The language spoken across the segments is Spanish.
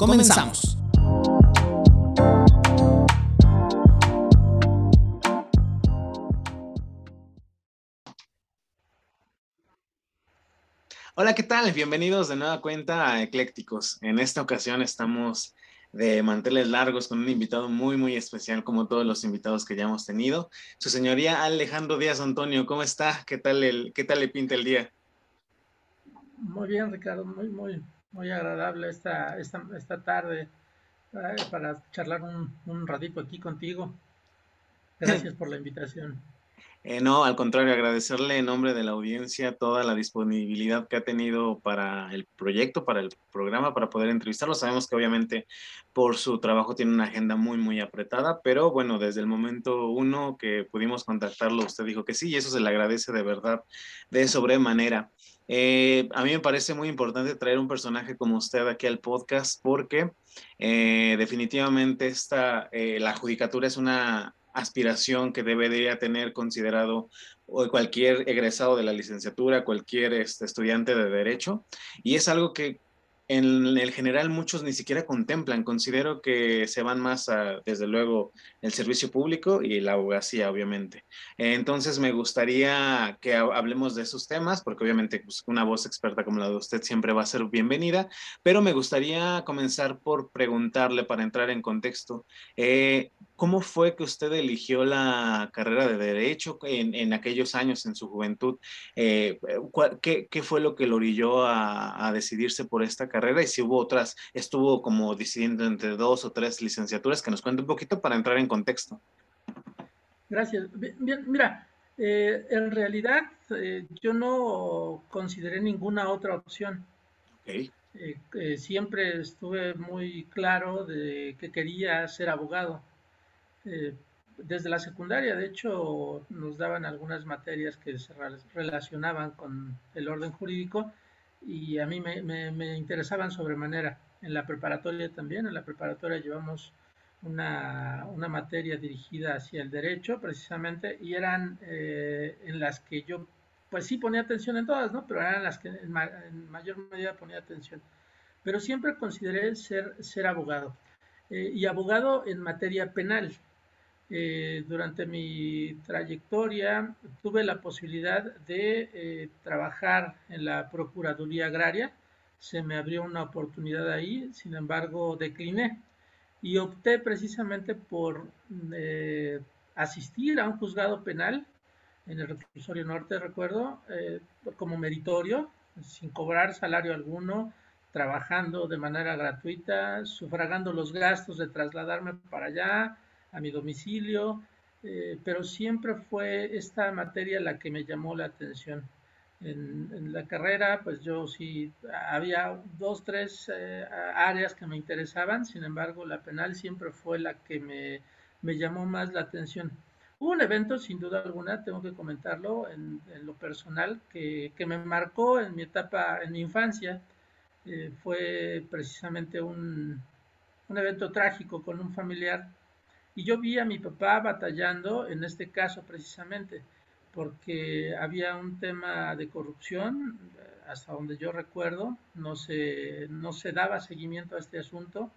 comenzamos. Hola, ¿qué tal? Bienvenidos de nueva cuenta a Eclécticos. En esta ocasión estamos de manteles largos con un invitado muy, muy especial, como todos los invitados que ya hemos tenido. Su señoría Alejandro Díaz Antonio, ¿cómo está? ¿Qué tal, el, qué tal le pinta el día? Muy bien, Ricardo, muy, muy, muy agradable esta, esta, esta tarde eh, para charlar un, un ratito aquí contigo. Gracias por la invitación. Eh, no, al contrario, agradecerle en nombre de la audiencia toda la disponibilidad que ha tenido para el proyecto, para el programa, para poder entrevistarlo. Sabemos que obviamente por su trabajo tiene una agenda muy, muy apretada, pero bueno, desde el momento uno que pudimos contactarlo, usted dijo que sí y eso se le agradece de verdad, de sobremanera. Eh, a mí me parece muy importante traer un personaje como usted aquí al podcast porque eh, definitivamente esta, eh, la judicatura es una aspiración que debería tener considerado cualquier egresado de la licenciatura, cualquier este, estudiante de derecho, y es algo que en el general muchos ni siquiera contemplan. Considero que se van más a, desde luego, el servicio público y la abogacía, obviamente. Entonces me gustaría que hablemos de esos temas, porque obviamente pues, una voz experta como la de usted siempre va a ser bienvenida, pero me gustaría comenzar por preguntarle para entrar en contexto, eh, ¿cómo fue que usted eligió la carrera de derecho en, aquellos años, en su juventud? Eh, qué, qué, fue lo que lo orilló a, a decidirse por esta carrera? y si hubo otras, estuvo como decidiendo entre dos o tres licenciaturas, que nos cuente un poquito para entrar en contexto. Gracias. Bien, mira, eh, en realidad eh, yo no consideré ninguna otra opción. Okay. Eh, siempre estuve muy claro de que quería ser abogado. Desde la secundaria, de hecho, nos daban algunas materias que se relacionaban con el orden jurídico y a mí me, me, interesaban sobremanera. En la preparatoria también, en la preparatoria llevamos una, materia dirigida hacia el derecho precisamente y eran eh, en las que yo pues sí ponía atención en todas, ¿no? Pero eran las que en, mayor medida ponía atención. Pero siempre consideré ser, ser abogado. Eh, y abogado en materia penal. Eh, durante mi trayectoria tuve la posibilidad de eh, trabajar en la Procuraduría Agraria. Se me abrió una oportunidad ahí, sin embargo decliné y opté precisamente por eh, asistir a un juzgado penal en el reclusorio norte, recuerdo, como meritorio, sin cobrar salario alguno, trabajando de manera gratuita, sufragando los gastos de trasladarme para allá, a mi domicilio, eh, pero siempre fue esta materia la que me llamó la atención. En, la carrera, pues yo sí, había dos, tres eh, áreas que me interesaban, sin embargo, la penal siempre fue la que me, me llamó más la atención. Hubo un evento, sin duda alguna, tengo que comentarlo en, lo personal, que, que, me marcó en mi etapa, en mi infancia. Eh, fue precisamente un, un evento trágico con un familiar y yo vi a mi papá batallando en este caso precisamente, porque había un tema de corrupción, hasta donde yo recuerdo, no se, no se daba seguimiento a este asunto,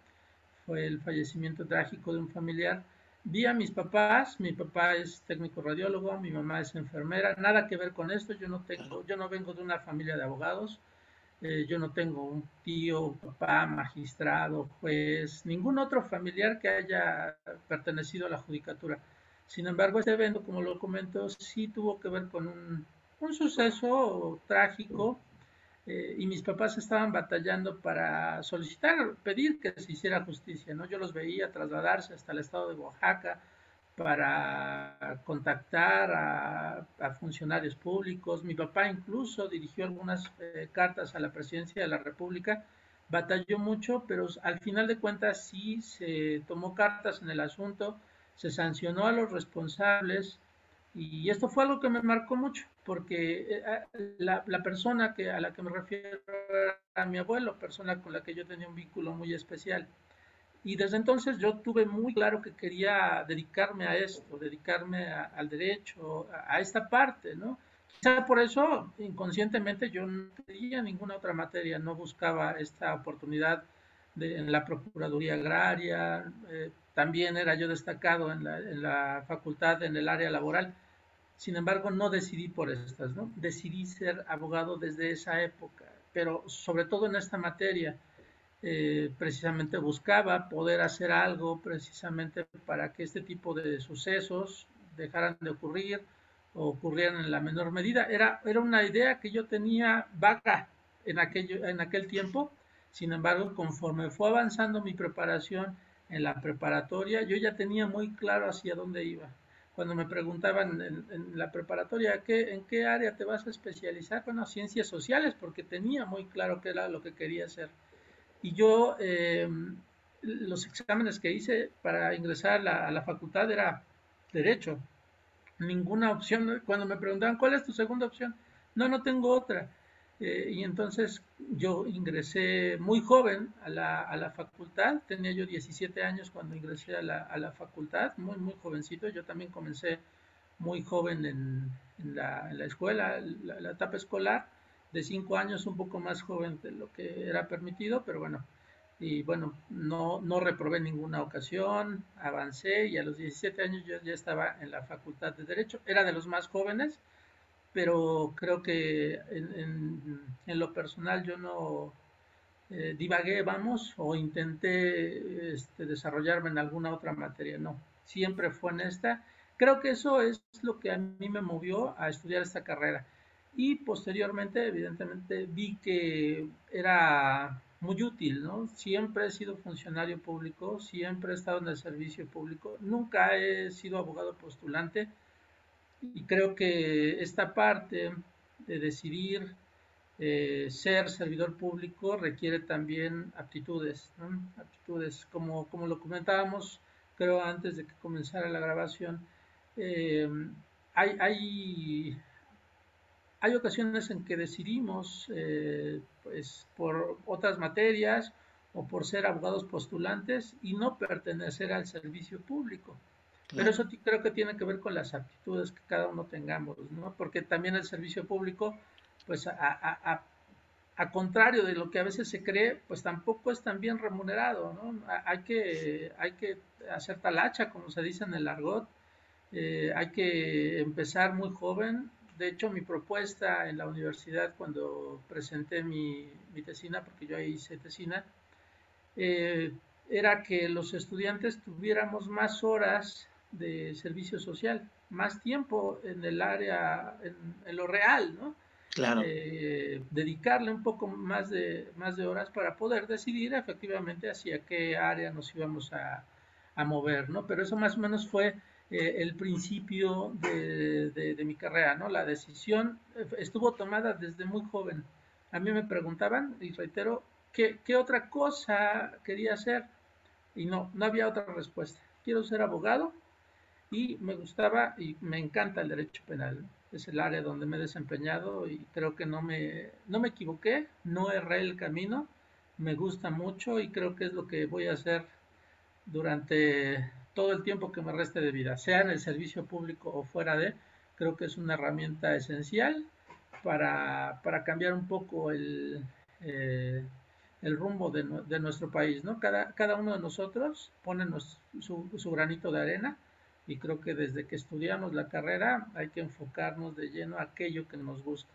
fue el fallecimiento trágico de un familiar. Vi a mis papás, mi papá es técnico radiólogo, mi mamá es enfermera, nada que ver con esto, yo no tengo, yo no vengo de una familia de abogados, eh, yo no tengo un tío, papá, magistrado, juez, ningún otro familiar que haya pertenecido a la judicatura. Sin embargo, este evento, como lo comento, sí tuvo que ver con un, suceso trágico eh, y mis papás estaban batallando para solicitar, pedir que se hiciera justicia, ¿no? Yo los veía trasladarse hasta el estado de Oaxaca, para contactar a, funcionarios públicos. Mi papá incluso dirigió algunas eh, cartas a la presidencia de la República batalló mucho, pero al final de cuentas sí se tomó cartas en el asunto, se sancionó a los responsables y esto fue algo que me marcó mucho, porque eh, la, persona que, a la que me refiero era mi abuelo, persona con la que yo tenía un vínculo muy especial. Y desde entonces yo tuve muy claro que quería dedicarme a esto, dedicarme al derecho, a, a, esta parte, ¿no? Quizá por eso inconscientemente yo no tenía ninguna otra materia, no buscaba esta oportunidad de, en la Procuraduría Agraria, eh, también era yo destacado en la, en la, facultad en el área laboral. Sin embargo, no decidí por estas, ¿no? Decidí ser abogado desde esa época, pero sobre todo en esta materia. Eh, precisamente buscaba poder hacer algo precisamente para que este tipo de sucesos dejaran de ocurrir, ocurrieran en la menor medida. Era, era una idea que yo tenía vaga en, en aquel tiempo, sin embargo, conforme fue avanzando mi preparación en la preparatoria, yo ya tenía muy claro hacia dónde iba. Cuando me preguntaban en, la preparatoria ¿qué, en qué área te vas a especializar, bueno, ciencias sociales, porque tenía muy claro qué era lo que quería hacer. Y yo, eh, los exámenes que hice para ingresar a la, facultad era derecho, ninguna opción. Cuando me preguntaban, ¿cuál es tu segunda opción? No, no tengo otra. Eh, y entonces yo ingresé muy joven a la, a la, facultad, tenía yo 17 años cuando ingresé a la, a la facultad, muy, muy jovencito. Yo también comencé muy joven en, en, la, en la, escuela, la, la, etapa escolar, de 5 años, un poco más joven de lo que era permitido, pero bueno, y bueno, no, no reprobé ninguna ocasión, avancé y a los 17 años yo ya estaba en la Facultad de Derecho, era de los más jóvenes, pero creo que en, en, lo personal yo no eh, divagué, vamos, o intenté este, desarrollarme en alguna otra materia, no, siempre fue en esta. Creo que eso es lo que a mí me movió a estudiar esta carrera. Y posteriormente, evidentemente, vi que era muy útil, ¿no? Siempre he sido funcionario público, siempre he estado en el servicio público, nunca he sido abogado postulante y creo que esta parte de decidir eh, ser servidor público requiere también aptitudes, aptitudes, como, como lo comentábamos, creo antes de que comenzara la grabación, eh, hay, hay hay ocasiones en que decidimos, eh, pues, por otras materias o por ser abogados postulantes y no pertenecer al servicio público. Pero eso creo que tiene que ver con las aptitudes que cada uno tengamos, ¿no? Porque también el servicio público, pues, a, a, contrario de lo que a veces se cree, pues tampoco es tan bien remunerado, ¿no? Hay que, hay que hacer talacha, como se dice en el argot, eh, hay que empezar muy joven de hecho, mi propuesta en la universidad cuando presenté mi, mi tesina, porque yo ahí hice tesina, eh, era que los estudiantes tuviéramos más horas de servicio social, más tiempo en el área, en, lo real, ¿no? Claro. Eh, dedicarle un poco más de, más de horas para poder decidir efectivamente hacia qué área nos íbamos a, a mover, ¿no? Pero eso más o menos fue eh, el principio de, mi carrera, ¿no? La decisión eh, estuvo tomada desde muy joven. A mí me preguntaban, y reitero, ¿qué, otra cosa quería hacer? Y no, no había otra respuesta. Quiero ser abogado y me gustaba y me encanta el derecho penal. Es el área donde me he desempeñado y creo que no me, no me equivoqué, no erré el camino, me gusta mucho y creo que es lo que voy a hacer durante todo el tiempo que me reste de vida, sea en el servicio público o fuera de, creo que es una herramienta esencial para, para cambiar un poco el, eh, el rumbo de, nuestro país. ¿no? Cada, cada uno de nosotros pone su, su granito de arena y creo que desde que estudiamos la carrera hay que enfocarnos de lleno a aquello que nos gusta.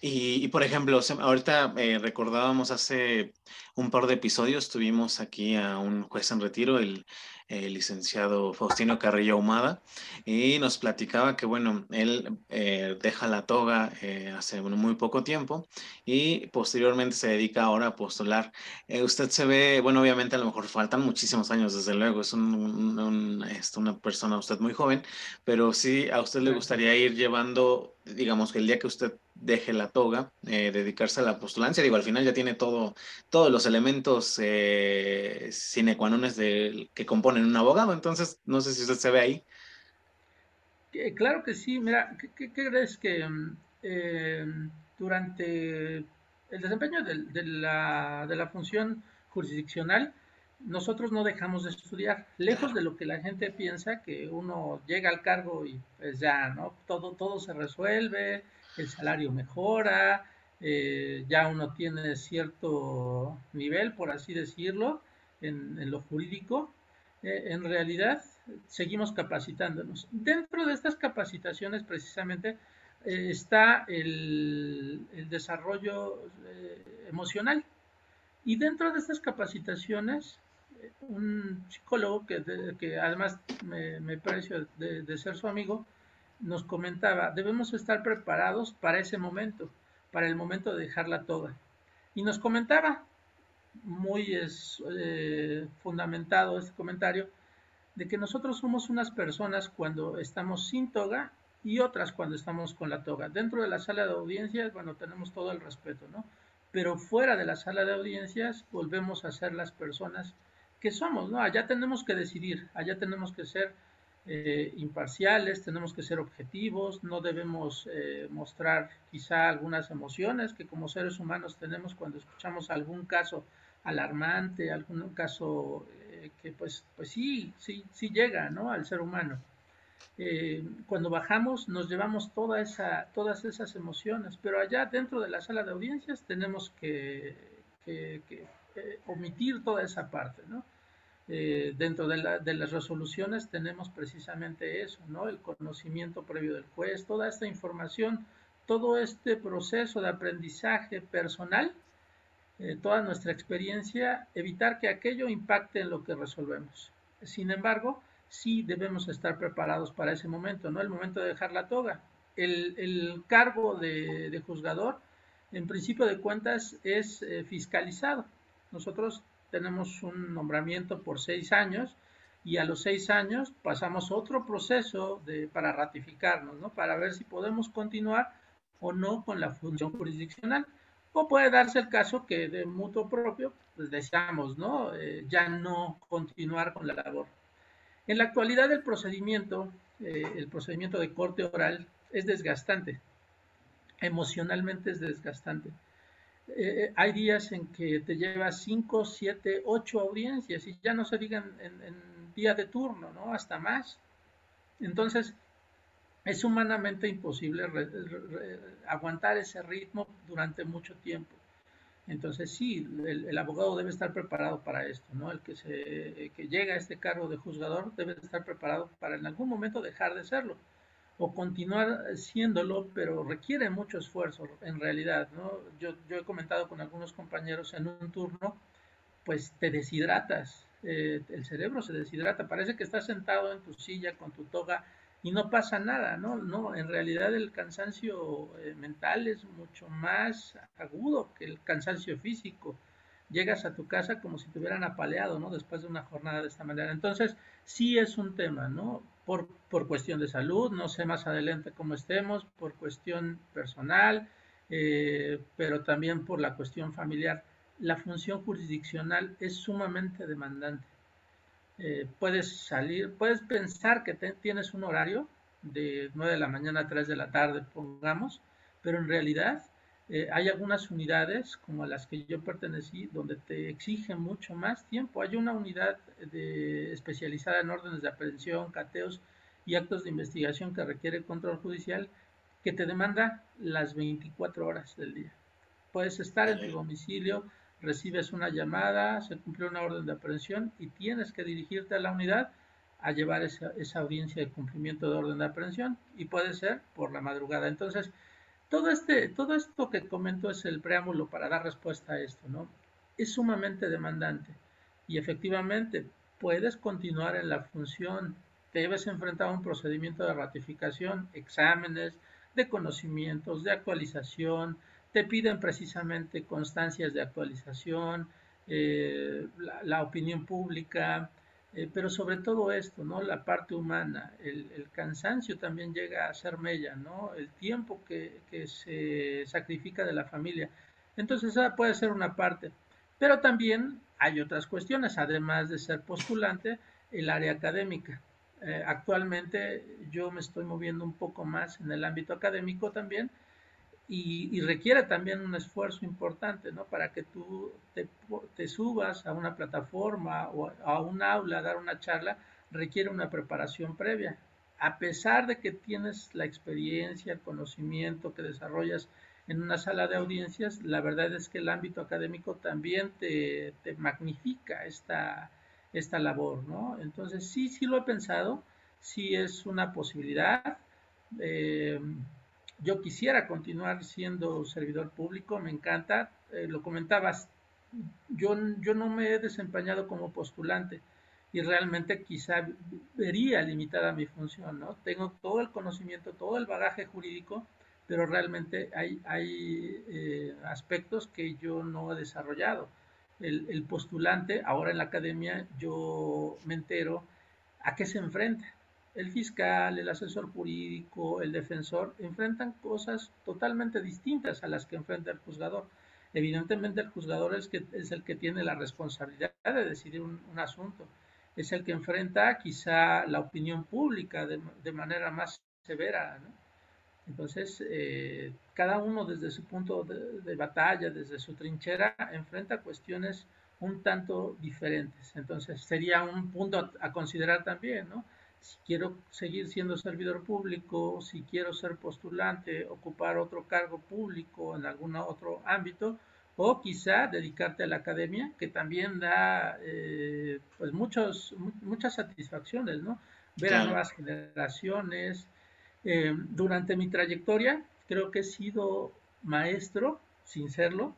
Y, por ejemplo, ahorita eh, recordábamos hace un par de episodios, tuvimos aquí a un juez en retiro, el, licenciado Faustino Carrillo Ahumada, y nos platicaba que, bueno, él eh, deja la toga eh, hace muy poco tiempo y posteriormente se dedica ahora a postular. usted se ve, bueno, obviamente a lo mejor faltan muchísimos años, desde luego, es un, este, una persona usted muy joven, pero sí a usted le gustaría ir llevando, digamos que el día que usted deje la toga, eh, dedicarse a la postulancia. Digo, al final ya tiene todo, todos los elementos eh, sine qua que componen un abogado, entonces no sé si usted se ve ahí. Claro que sí, mira, ¿qué, crees que mm, em, durante el desempeño de, la, de la función jurisdiccional, nosotros no dejamos de estudiar, lejos de lo que la gente piensa, que uno llega al cargo y pues ya, ¿no? Todo, todo se resuelve, el salario mejora, eh, ya uno tiene cierto nivel, por así decirlo, en, lo jurídico. Eh, en realidad, seguimos capacitándonos. Dentro de estas capacitaciones, precisamente, eh, está el, desarrollo emocional. Y dentro de estas capacitaciones, un psicólogo que, además me, me pareció de, ser su amigo, nos comentaba, debemos estar preparados para ese momento, para el momento de dejar la toga. Y nos comentaba, muy es, eh, fundamentado este comentario, de que nosotros somos unas personas cuando estamos sin toga y otras cuando estamos con la toga. Dentro de la sala de audiencias, bueno, tenemos todo el respeto, ¿no? Pero fuera de la sala de audiencias volvemos a ser las personas que somos, ¿no? Allá tenemos que decidir, allá tenemos que ser eh, imparciales, tenemos que ser objetivos, no debemos eh, mostrar quizá algunas emociones que como seres humanos tenemos cuando escuchamos algún caso alarmante, algún caso eh, que pues, pues sí, sí, sí llega ¿no? al ser humano. cuando bajamos nos llevamos todas esas emociones, pero allá dentro de la sala de audiencias tenemos que, que omitir toda esa parte, ¿no? Eh, dentro de, las resoluciones tenemos precisamente eso, ¿no? El conocimiento previo del juez, toda esta información, todo este proceso de aprendizaje personal, eh, toda nuestra experiencia, evitar que aquello impacte en lo que resolvemos. Sin embargo, sí debemos estar preparados para ese momento, ¿no? El momento de dejar la toga. El, cargo de, juzgador, en principio de cuentas, es eh, fiscalizado. Nosotros tenemos un nombramiento por seis años y a los seis años pasamos otro proceso para ratificarnos, ¿no? Para ver si podemos continuar o no con la función jurisdiccional. O puede darse el caso que de mutuo propio, pues deseamos, ¿no? Eh, ya no continuar con la labor. En la actualidad el procedimiento, eh, el procedimiento de corte oral es desgastante, emocionalmente es desgastante. Eh, hay días en que te llevas 5, 7, 8 audiencias y ya no se digan en, día de turno, ¿no? Hasta más. Entonces, es humanamente imposible aguantar ese ritmo durante mucho tiempo. Entonces, sí, el, abogado debe estar preparado para esto, ¿no? El que, se, que llega a este cargo de juzgador debe estar preparado para en algún momento dejar de serlo o continuar siéndolo, pero requiere mucho esfuerzo en realidad, ¿no? Yo, yo he comentado con algunos compañeros en un turno, pues te deshidratas, eh, el cerebro se deshidrata, parece que estás sentado en tu silla con tu toga y no pasa nada, ¿no? No, en realidad el cansancio eh, mental es mucho más agudo que el cansancio físico. Llegas a tu casa como si te hubieran apaleado, ¿no? Después de una jornada de esta manera. Entonces, sí es un tema, ¿no? por, cuestión de salud, no sé más adelante cómo estemos, por cuestión personal, eh, pero también por la cuestión familiar. La función jurisdiccional es sumamente demandante. Eh, puedes salir, puedes pensar que tienes un horario de 9 de la mañana a 3 de la tarde, pongamos, pero en realidad eh, hay algunas unidades, como a las que yo pertenecí, donde te exigen mucho más tiempo. Hay una unidad de, especializada en órdenes de aprehensión, cateos y actos de investigación que requiere control judicial que te demanda las 24 horas del día. Puedes estar en tu domicilio, recibes una llamada, se cumplió una orden de aprehensión y tienes que dirigirte a la unidad a llevar esa, esa audiencia de cumplimiento de orden de aprehensión y puede ser por la madrugada. Entonces, todo, este, todo esto que comento es el preámbulo para dar respuesta a esto, ¿no? Es sumamente demandante y efectivamente puedes continuar en la función, debes enfrentar un procedimiento de ratificación, exámenes, de conocimientos, de actualización, te piden precisamente constancias de actualización, eh, la, opinión pública, eh, pero sobre todo esto, ¿no? La parte humana, el, cansancio también llega a ser mella, ¿no? El tiempo que, se sacrifica de la familia. Entonces, esa puede ser una parte. Pero también hay otras cuestiones, además de ser postulante, el área académica. Eh, actualmente yo me estoy moviendo un poco más en el ámbito académico también y, requiere también un esfuerzo importante, ¿no? Para que tú te, subas a una plataforma o a un aula a dar una charla, requiere una preparación previa. A pesar de que tienes la experiencia, el conocimiento que desarrollas en una sala de audiencias, la verdad es que el ámbito académico también te, te magnifica esta, esta labor, ¿no? Entonces, sí, sí lo he pensado, sí es una posibilidad. Eh, yo quisiera continuar siendo servidor público, me encanta, eh, lo comentabas, yo, yo no me he desempeñado como postulante y realmente quizá vería limitada mi función, ¿no? Tengo todo el conocimiento, todo el bagaje jurídico, pero realmente hay, hay eh, aspectos que yo no he desarrollado el, postulante, ahora en la academia yo me entero a qué se enfrenta. El fiscal, el asesor jurídico, el defensor enfrentan cosas totalmente distintas a las que enfrenta el juzgador. Evidentemente el juzgador es, el que tiene la responsabilidad de decidir un, asunto, es el que enfrenta quizá la opinión pública de, manera más severa. ¿no? Entonces, eh, cada uno desde su punto de, batalla, desde su trinchera, enfrenta cuestiones un tanto diferentes. Entonces, sería un punto a, considerar también, ¿no? Si quiero seguir siendo servidor público, si quiero ser postulante, ocupar otro cargo público en algún otro ámbito, o quizá dedicarte a la academia, que también da eh, pues muchos, muchas satisfacciones, ¿no? Ver a nuevas generaciones, eh, durante mi trayectoria, creo que he sido maestro, sin serlo,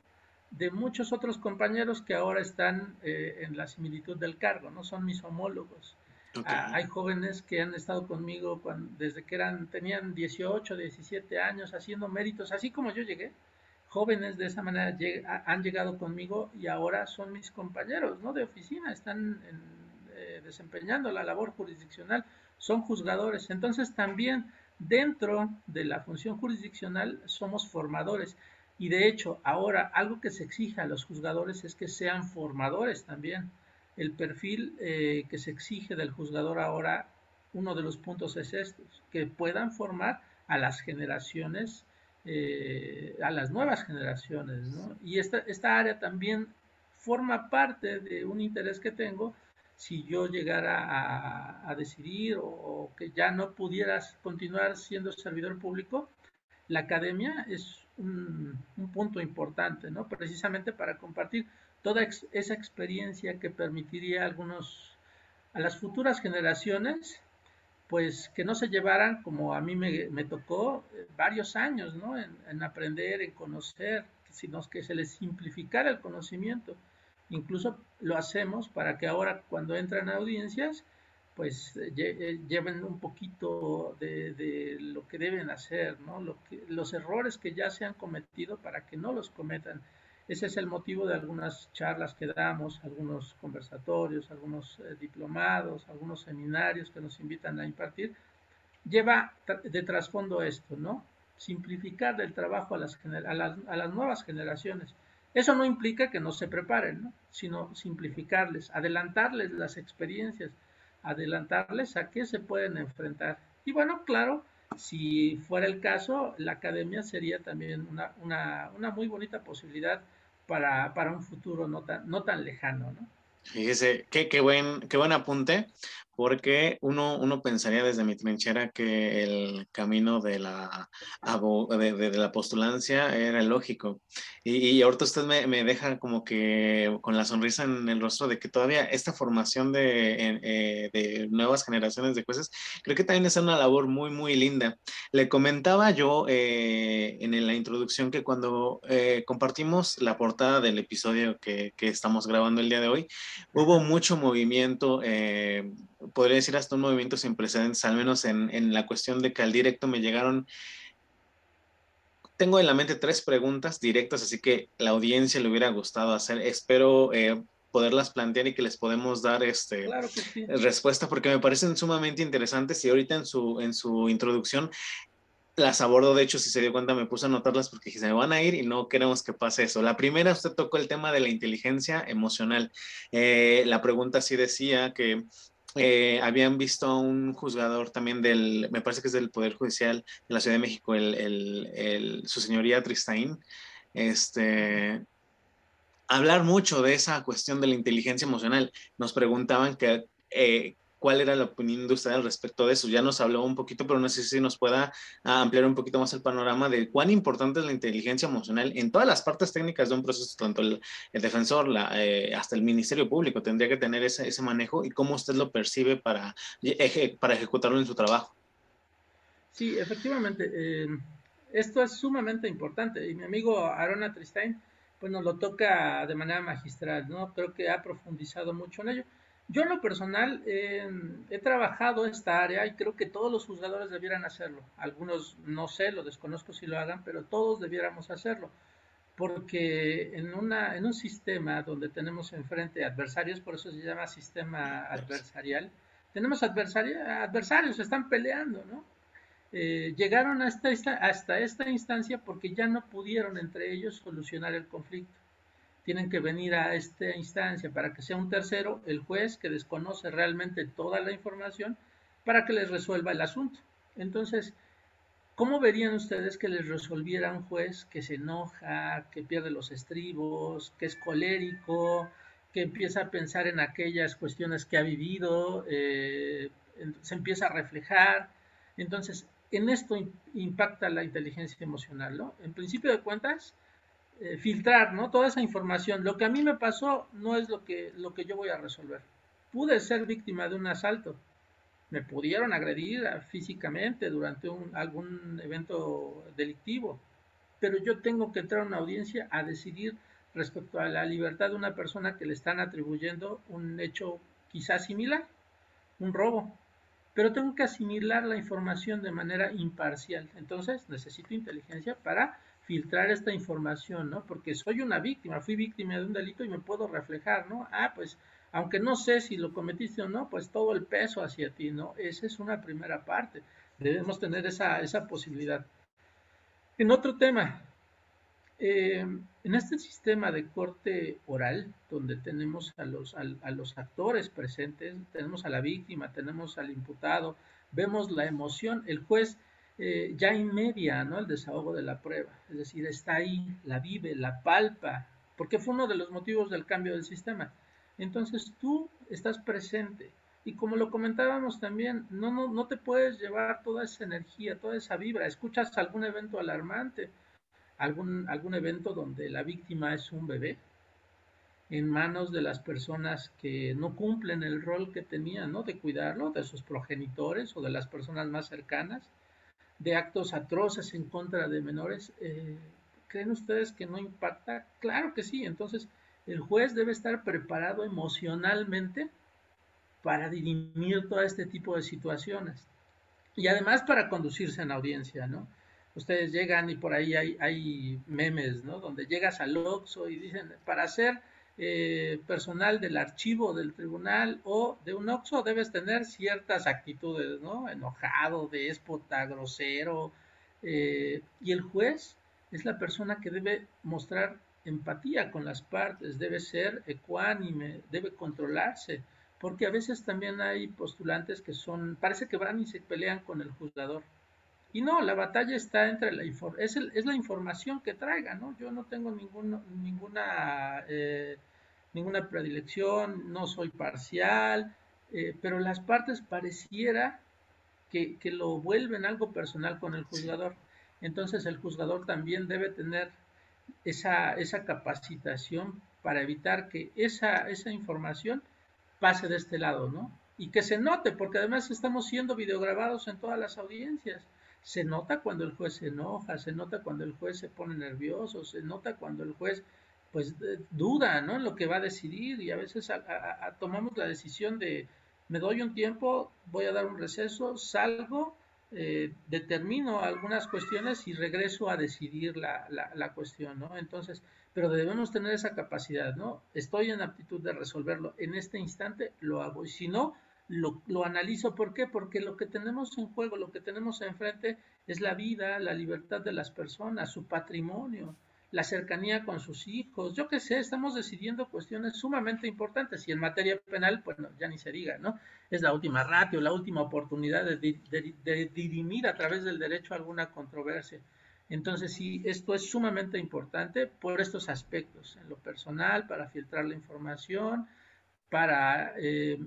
de muchos otros compañeros que ahora están eh, en la similitud del cargo, ¿no? Son mis homólogos. Ah, hay jóvenes que han estado conmigo desde que eran, tenían 18, 17 años haciendo méritos, así como yo llegué. Jóvenes de esa manera han llegado conmigo y ahora son mis compañeros, ¿no? De oficina, están eh, desempeñando la labor jurisdiccional, son juzgadores. Entonces también Dentro de la función jurisdiccional somos formadores y de hecho ahora algo que se exige a los juzgadores es que sean formadores también. El perfil eh, que se exige del juzgador ahora, uno de los puntos es estos, que puedan formar a las generaciones, eh, a las nuevas generaciones. Y esta, esta área también forma parte de un interés que tengo si yo llegara a, decidir o, que ya no pudieras continuar siendo servidor público, la academia es un, punto importante, ¿no? Precisamente para compartir toda esa experiencia que permitiría a algunos, a las futuras generaciones, pues que no se llevaran, como a mí me, tocó, eh, varios años, ¿no? En, en, aprender, en conocer, sino que se les simplificara el conocimiento Incluso lo hacemos para que ahora cuando entran a audiencias, pues eh, eh, lleven un poquito de, lo que deben hacer, ¿no? Lo que, los errores que ya se han cometido para que no los cometan. Ese es el motivo de algunas charlas que damos, algunos conversatorios, algunos eh, diplomados, algunos seminarios que nos invitan a impartir. Lleva de trasfondo esto, ¿no? Simplificar el trabajo a las, nuevas generaciones eso no implica que no se preparen, sino simplificarles, adelantarles las experiencias, adelantarles a qué se pueden enfrentar. Y bueno, claro, si fuera el caso, la academia sería también una, una, una muy bonita posibilidad para, para, un futuro no tan, no tan lejano. ¿no? Fíjese, qué, qué, buen, qué buen apunte porque uno, uno pensaría desde mi trinchera que el camino de la, de, la postulancia era lógico. Y, ahorita usted me, me, deja como que con la sonrisa en el rostro de que todavía esta formación de, eh, de nuevas generaciones de jueces, creo que también es una labor muy, muy linda. Le comentaba yo eh, en la introducción que cuando eh, compartimos la portada del episodio que, que, estamos grabando el día de hoy, hubo mucho movimiento podría decir hasta un movimiento sin precedentes, al menos en, en, la cuestión de que al directo me llegaron. Tengo en la mente tres preguntas directas, así que la audiencia le hubiera gustado hacer. Espero eh, poderlas plantear y que les podemos dar este, respuesta porque me parecen sumamente interesantes y ahorita en su, en su introducción las abordo, de hecho, si se dio cuenta, me puse a anotarlas porque se me van a ir y no queremos que pase eso. La primera, usted tocó el tema de la inteligencia emocional. Eh, la pregunta sí decía que eh, habían visto a un juzgador también del, me parece que es del Poder Judicial de la Ciudad de México, el, su señoría Tristain, este, hablar mucho de esa cuestión de la inteligencia emocional. Nos preguntaban que, eh, cuál era la opinión de usted al respecto de eso. Ya nos habló un poquito, pero no sé si nos pueda ah, ampliar un poquito más el panorama de cuán importante es la inteligencia emocional en todas las partes técnicas de un proceso, tanto el, defensor eh, hasta el Ministerio Público tendría que tener ese, ese, manejo y cómo usted lo percibe para, para ejecutarlo en su trabajo. Sí, efectivamente. Eh, esto es sumamente importante y mi amigo Arona Tristain pues nos lo toca de manera magistral, ¿no? Creo que ha profundizado mucho en ello. Yo en lo personal he trabajado esta área y creo que todos los juzgadores debieran hacerlo. Algunos no sé, lo desconozco si lo hagan, pero todos debiéramos hacerlo. Porque en, una, en un sistema donde tenemos enfrente adversarios, por eso se llama sistema adversarial, tenemos adversarios, están peleando, ¿no? Eh, llegaron hasta hasta esta instancia porque ya no pudieron entre ellos solucionar el conflicto tienen que venir a esta instancia para que sea un tercero, el juez que desconoce realmente toda la información, para que les resuelva el asunto. Entonces, ¿cómo verían ustedes que les resolviera un juez que se enoja, que pierde los estribos, que es colérico, que empieza a pensar en aquellas cuestiones que ha vivido, eh, se empieza a reflejar? Entonces, en esto impacta la inteligencia emocional, ¿no? En principio de cuentas, eh, filtrar, ¿no? Toda esa información. Lo que a mí me pasó no es lo que, lo que yo voy a resolver. Pude ser víctima de un asalto. Me pudieron agredir físicamente durante un, algún evento delictivo. Pero yo tengo que entrar a una audiencia a decidir respecto a la libertad de una persona que le están atribuyendo un hecho quizás similar, un robo. Pero tengo que asimilar la información de manera imparcial. Entonces necesito inteligencia para filtrar esta información, ¿no? Porque soy una víctima, fui víctima de un delito y me puedo reflejar, ¿no? Ah, pues aunque no sé si lo cometiste o no, pues todo el peso hacia ti, ¿no? Esa es una primera parte. Debemos tener esa, esa posibilidad. En otro tema, eh, en este sistema de corte oral, donde tenemos a los, a los actores presentes, tenemos a la víctima, tenemos al imputado, vemos la emoción, el juez eh, ya inmedia ¿no? el desahogo de la prueba, es decir, está ahí, la vive, la palpa, porque fue uno de los motivos del cambio del sistema. Entonces tú estás presente. Y como lo comentábamos también, no, no, no te puedes llevar toda esa energía, toda esa vibra, escuchas algún evento alarmante, algún, algún evento donde la víctima es un bebé, en manos de las personas que no cumplen el rol que tenían, ¿no? De cuidarlo, de sus progenitores o de las personas más cercanas de actos atroces en contra de menores, eh, ¿creen ustedes que no impacta? Claro que sí, entonces el juez debe estar preparado emocionalmente para dirimir todo este tipo de situaciones y además para conducirse en audiencia, ¿no? Ustedes llegan y por ahí hay, hay memes, ¿no? Donde llegas al Oxxo y dicen, para hacer eh, personal del archivo del tribunal o de un OXO debes tener ciertas actitudes, ¿no? Enojado, déspota, grosero. Eh, y el juez es la persona que debe mostrar empatía con las partes, debe ser ecuánime, debe controlarse, porque a veces también hay postulantes que son, parece que van y se pelean con el juzgador. Y no, la batalla está entre la es, es la información que traiga, ¿no? Yo no tengo ninguna eh, ninguna predilección, no soy parcial, eh, pero las partes pareciera que, lo vuelven algo personal con el juzgador. Entonces el juzgador también debe tener esa, esa capacitación para evitar que esa, esa información pase de este lado, ¿no? Y que se note, porque además estamos siendo videograbados en todas las audiencias. Se nota cuando el juez se enoja, se nota cuando el juez se pone nervioso, se nota cuando el juez pues duda, ¿no? En lo que va a decidir y a veces tomamos la decisión de me doy un tiempo, voy a dar un receso, salgo eh, determino algunas cuestiones y regreso a decidir la, la, cuestión, ¿no? Entonces, pero debemos tener esa capacidad, ¿no? Estoy en aptitud de resolverlo en este instante, lo hago. Y si no, lo, lo, analizo. ¿Por qué? Porque lo que tenemos en juego, lo que tenemos enfrente es la vida, la libertad de las personas, su patrimonio la cercanía con sus hijos, yo qué sé, estamos decidiendo cuestiones sumamente importantes y en materia penal, pues ya ni se diga, ¿no? Es la última ratio, la última oportunidad de, dirimir a través del derecho alguna controversia. Entonces, sí, esto es sumamente importante por estos aspectos, en lo personal, para filtrar la información, para eh,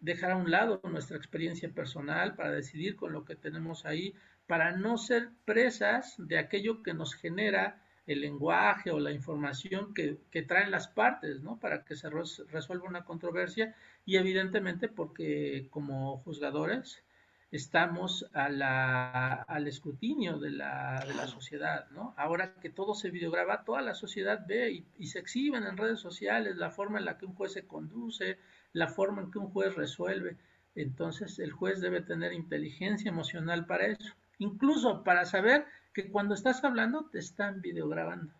dejar a un lado nuestra experiencia personal, para decidir con lo que tenemos ahí, para no ser presas de aquello que nos genera el lenguaje o la información que, traen las partes, ¿no? Para que se resuelva una controversia y evidentemente porque como juzgadores estamos a la, al escrutinio de la, de la, sociedad, ¿no? Ahora que todo se videograba, toda la sociedad ve y, y, se exhiben en redes sociales la forma en la que un juez se conduce, la forma en que un juez resuelve. Entonces el juez debe tener inteligencia emocional para eso, incluso para saber que cuando estás hablando te están videograbando.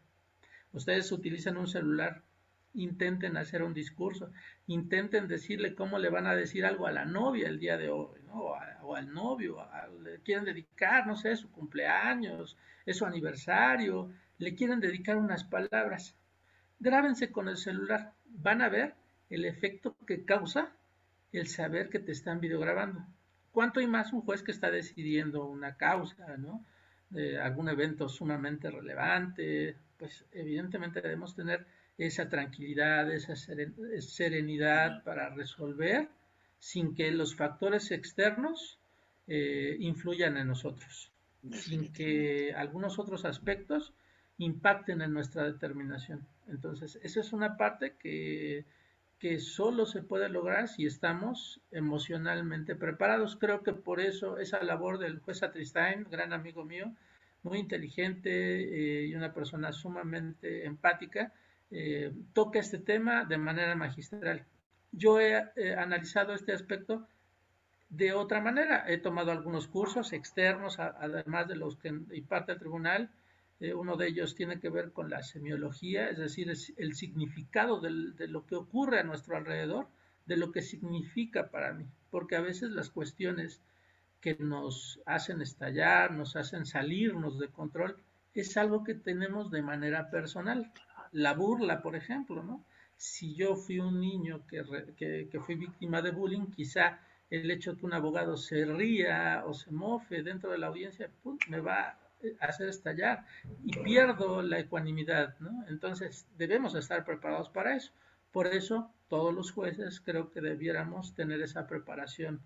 Ustedes utilizan un celular, intenten hacer un discurso, intenten decirle cómo le van a decir algo a la novia el día de hoy, ¿no? o, al novio, le quieren dedicar, no sé, su cumpleaños, es su aniversario, le quieren dedicar unas palabras. Grábense con el celular, van a ver el efecto que causa el saber que te están videograbando. ¿Cuánto hay más un juez que está decidiendo una causa, ¿no? De algún evento sumamente relevante, pues evidentemente debemos tener esa tranquilidad, esa serenidad para resolver sin que los factores externos eh, influyan en nosotros, sin que algunos otros aspectos impacten en nuestra determinación. Entonces, esa es una parte que que solo se puede lograr si estamos emocionalmente preparados. Creo que por eso esa labor del juez Atristain, gran amigo mío, muy inteligente eh, y una persona sumamente empática, eh, toca este tema de manera magistral. Yo he analizado este aspecto de otra manera. He tomado algunos cursos externos, además de los que imparte el tribunal, eh, uno de ellos tiene que ver con la semiología, es decir, el significado de lo que ocurre a nuestro alrededor, de lo que significa para mí, porque a veces las cuestiones que nos hacen estallar, nos hacen salirnos de control, es algo que tenemos de manera personal. La burla, por ejemplo, ¿no? Si yo fui un niño que, que, que fui víctima de bullying, quizá el hecho de que un abogado se ría o se mofe dentro de la audiencia, me va hacer estallar y pierdo la ecuanimidad, ¿no? Entonces debemos estar preparados para eso. Por eso todos los jueces creo que debiéramos tener esa preparación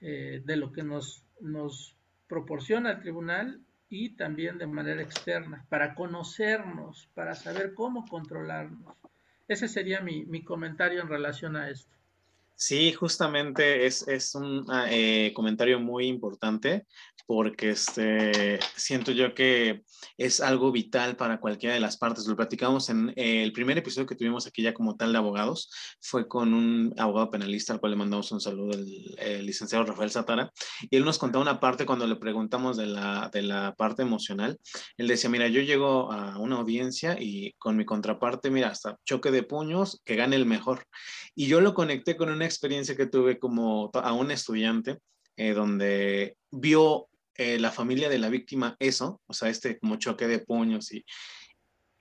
eh, de lo que nos, nos proporciona el tribunal y también de manera externa, para conocernos, para saber cómo controlarnos. Ese sería mi, mi comentario en relación a esto. Sí, justamente es, es un ah, eh, comentario muy importante porque este, siento yo que es algo vital para cualquiera de las partes. Lo platicamos en el primer episodio que tuvimos aquí ya como tal de abogados, fue con un abogado penalista al cual le mandamos un saludo, el, licenciado Rafael Satara, y él nos contaba una parte cuando le preguntamos de la, de la parte emocional. Él decía, mira, yo llego a una audiencia y con mi contraparte, mira, hasta choque de puños, que gane el mejor. Y yo lo conecté con una experiencia que tuve como a un estudiante eh, donde vio eh, la familia de la víctima eso, o sea, este como choque de puños y,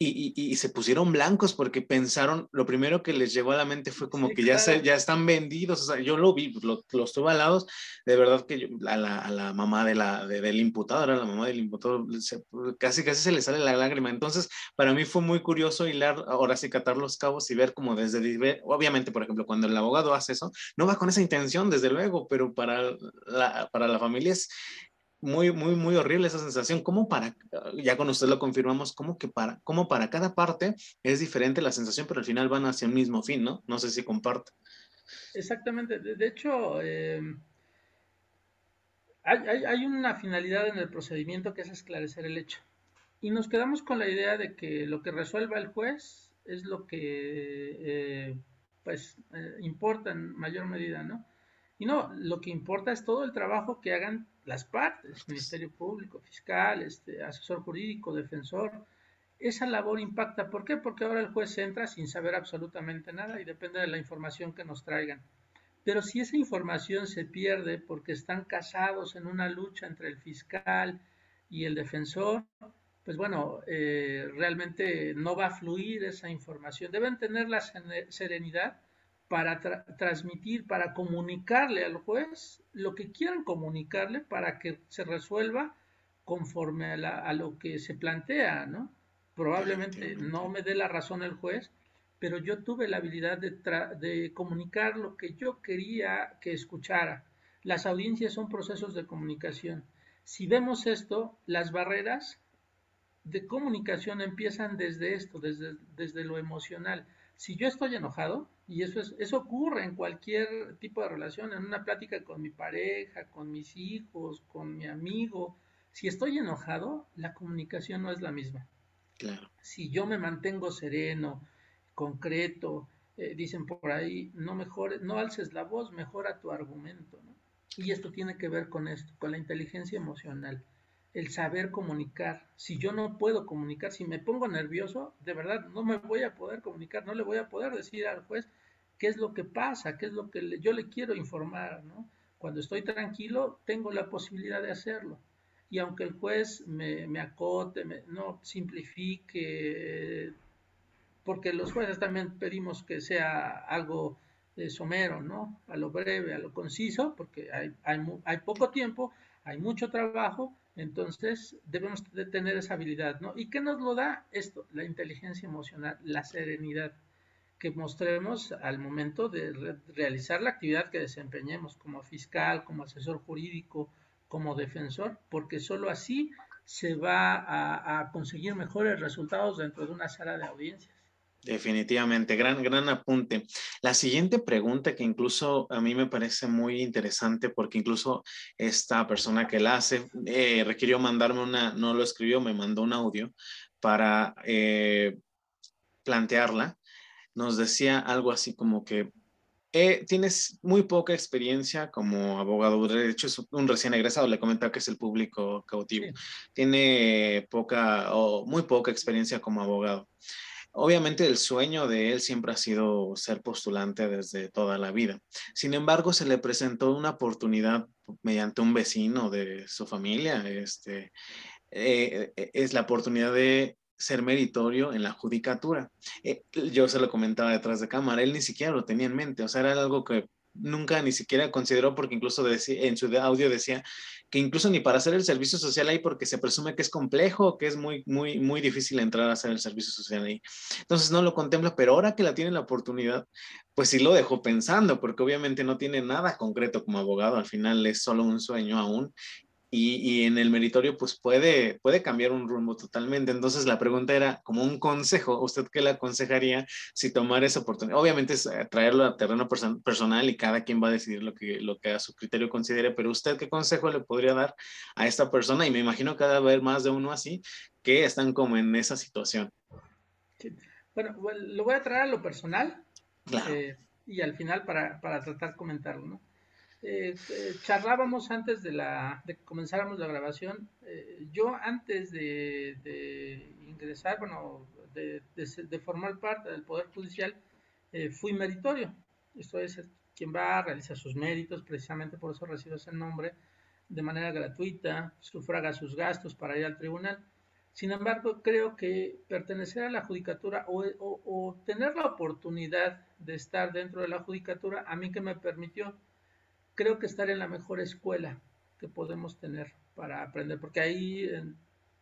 y, se pusieron blancos porque pensaron, lo primero que les llegó a la mente fue como que ya, se, ya están vendidos, o sea, yo lo vi, lo, los tuve al lado, de verdad que a, la, a, la, mamá de la, del imputado, era la mamá del imputado, casi casi se le sale la lágrima, entonces para mí fue muy curioso hilar, ahora sí catar los cabos y ver como desde, obviamente, por ejemplo, cuando el abogado hace eso, no va con esa intención, desde luego, pero para la, para la familia es, muy, muy, muy horrible esa sensación. ¿Cómo para, ya con usted lo confirmamos, como que para, como para cada parte es diferente la sensación, pero al final van hacia el mismo fin, ¿no? No sé si comparte. Exactamente. De, hecho, eh, hay, hay, una finalidad en el procedimiento que es esclarecer el hecho. Y nos quedamos con la idea de que lo que resuelva el juez es lo que, eh, pues, eh, importa en mayor medida, ¿no? Y no, lo que importa es todo el trabajo que hagan las partes, Ministerio Público, Fiscal, este, asesor jurídico, defensor. Esa labor impacta. ¿Por qué? Porque ahora el juez entra sin saber absolutamente nada y depende de la información que nos traigan. Pero si esa información se pierde porque están casados en una lucha entre el fiscal y el defensor, pues bueno, eh, realmente no va a fluir esa información. Deben tener la serenidad para transmitir, para comunicarle al juez lo que quieran comunicarle para que se resuelva conforme a, lo que se plantea, ¿no? Probablemente no me dé la razón el juez, pero yo tuve la habilidad de, de comunicar lo que yo quería que escuchara. Las audiencias son procesos de comunicación. Si vemos esto, las barreras de comunicación empiezan desde esto, desde, desde lo emocional. Si yo estoy enojado, y eso, es, eso ocurre en cualquier tipo de relación, en una plática con mi pareja, con mis hijos, con mi amigo, si estoy enojado, la comunicación no es la misma. Claro. Si yo me mantengo sereno, concreto, eh, dicen por ahí, no mejores, no alces la voz, mejora tu argumento, ¿no? Y esto tiene que ver con esto, con la inteligencia emocional el saber comunicar. Si yo no puedo comunicar, si me pongo nervioso, de verdad no me voy a poder comunicar, no le voy a poder decir al juez qué es lo que pasa, qué es lo que yo le quiero informar. Cuando estoy tranquilo, tengo la posibilidad de hacerlo. Y aunque el juez me, me acote, no simplifique, porque los jueces también pedimos que sea algo de somero, ¿no? A lo breve, a lo conciso, porque hay, hay, hay poco tiempo, hay mucho trabajo, entonces, debemos de tener esa habilidad, ¿no? ¿Y qué nos lo da esto? La inteligencia emocional, la serenidad que mostremos al momento de realizar la actividad que desempeñemos como fiscal, como asesor jurídico, como defensor, porque solo así se va a, a conseguir mejores resultados dentro de una sala de audiencias. Definitivamente, gran, gran apunte. La siguiente pregunta que incluso a mí me parece muy interesante porque incluso esta persona que la hace eh, requirió mandarme una, no lo escribió, me mandó un audio para eh, plantearla. Nos decía algo así como que eh, tienes muy poca experiencia como abogado, de hecho es un recién egresado, le comentaba que es el público cautivo, tiene poca o muy poca experiencia como abogado. Obviamente el sueño de él siempre ha sido ser postulante desde toda la vida. Sin embargo, se le presentó una oportunidad mediante un vecino de su familia. Este, eh, eh, es la oportunidad de ser meritorio en la judicatura. Eh, yo se lo comentaba detrás de cámara, él ni siquiera lo tenía en mente, o sea, era algo que nunca ni siquiera consideró porque incluso en su audio decía que incluso ni para hacer el servicio social ahí porque se presume que es complejo, que es muy, muy, muy difícil entrar a hacer el servicio social ahí. Entonces no lo contempla, pero ahora que la tiene la oportunidad, pues sí lo dejó pensando porque obviamente no tiene nada concreto como abogado, al final es solo un sueño aún y, en el meritorio pues puede, puede cambiar un rumbo totalmente. Entonces la pregunta era como un consejo, ¿usted qué le aconsejaría si tomar esa oportunidad? Obviamente es eh, traerlo a terreno personal y cada quien va a decidir lo que, lo que a su criterio considere, pero usted qué consejo le podría dar a esta persona? Y me imagino que cada vez más de uno así que están como en esa situación. Bueno, lo voy a traer a lo personal eh, y al final para, para tratar de comentarlo, ¿no? Eh, eh, charlábamos antes de, la, de que comenzáramos la grabación. Eh, yo antes de, ingresar, bueno, de, formar parte del Poder Judicial, fui meritorio. Esto es quien va a realizar sus méritos, precisamente por eso recibe ese nombre, de manera gratuita, sufraga sus gastos para ir al tribunal. Sin embargo, creo que pertenecer a la judicatura o, o tener la oportunidad de estar dentro de la judicatura, a mí que me permitió creo que estar en la mejor escuela que podemos tener para aprender, porque ahí eh,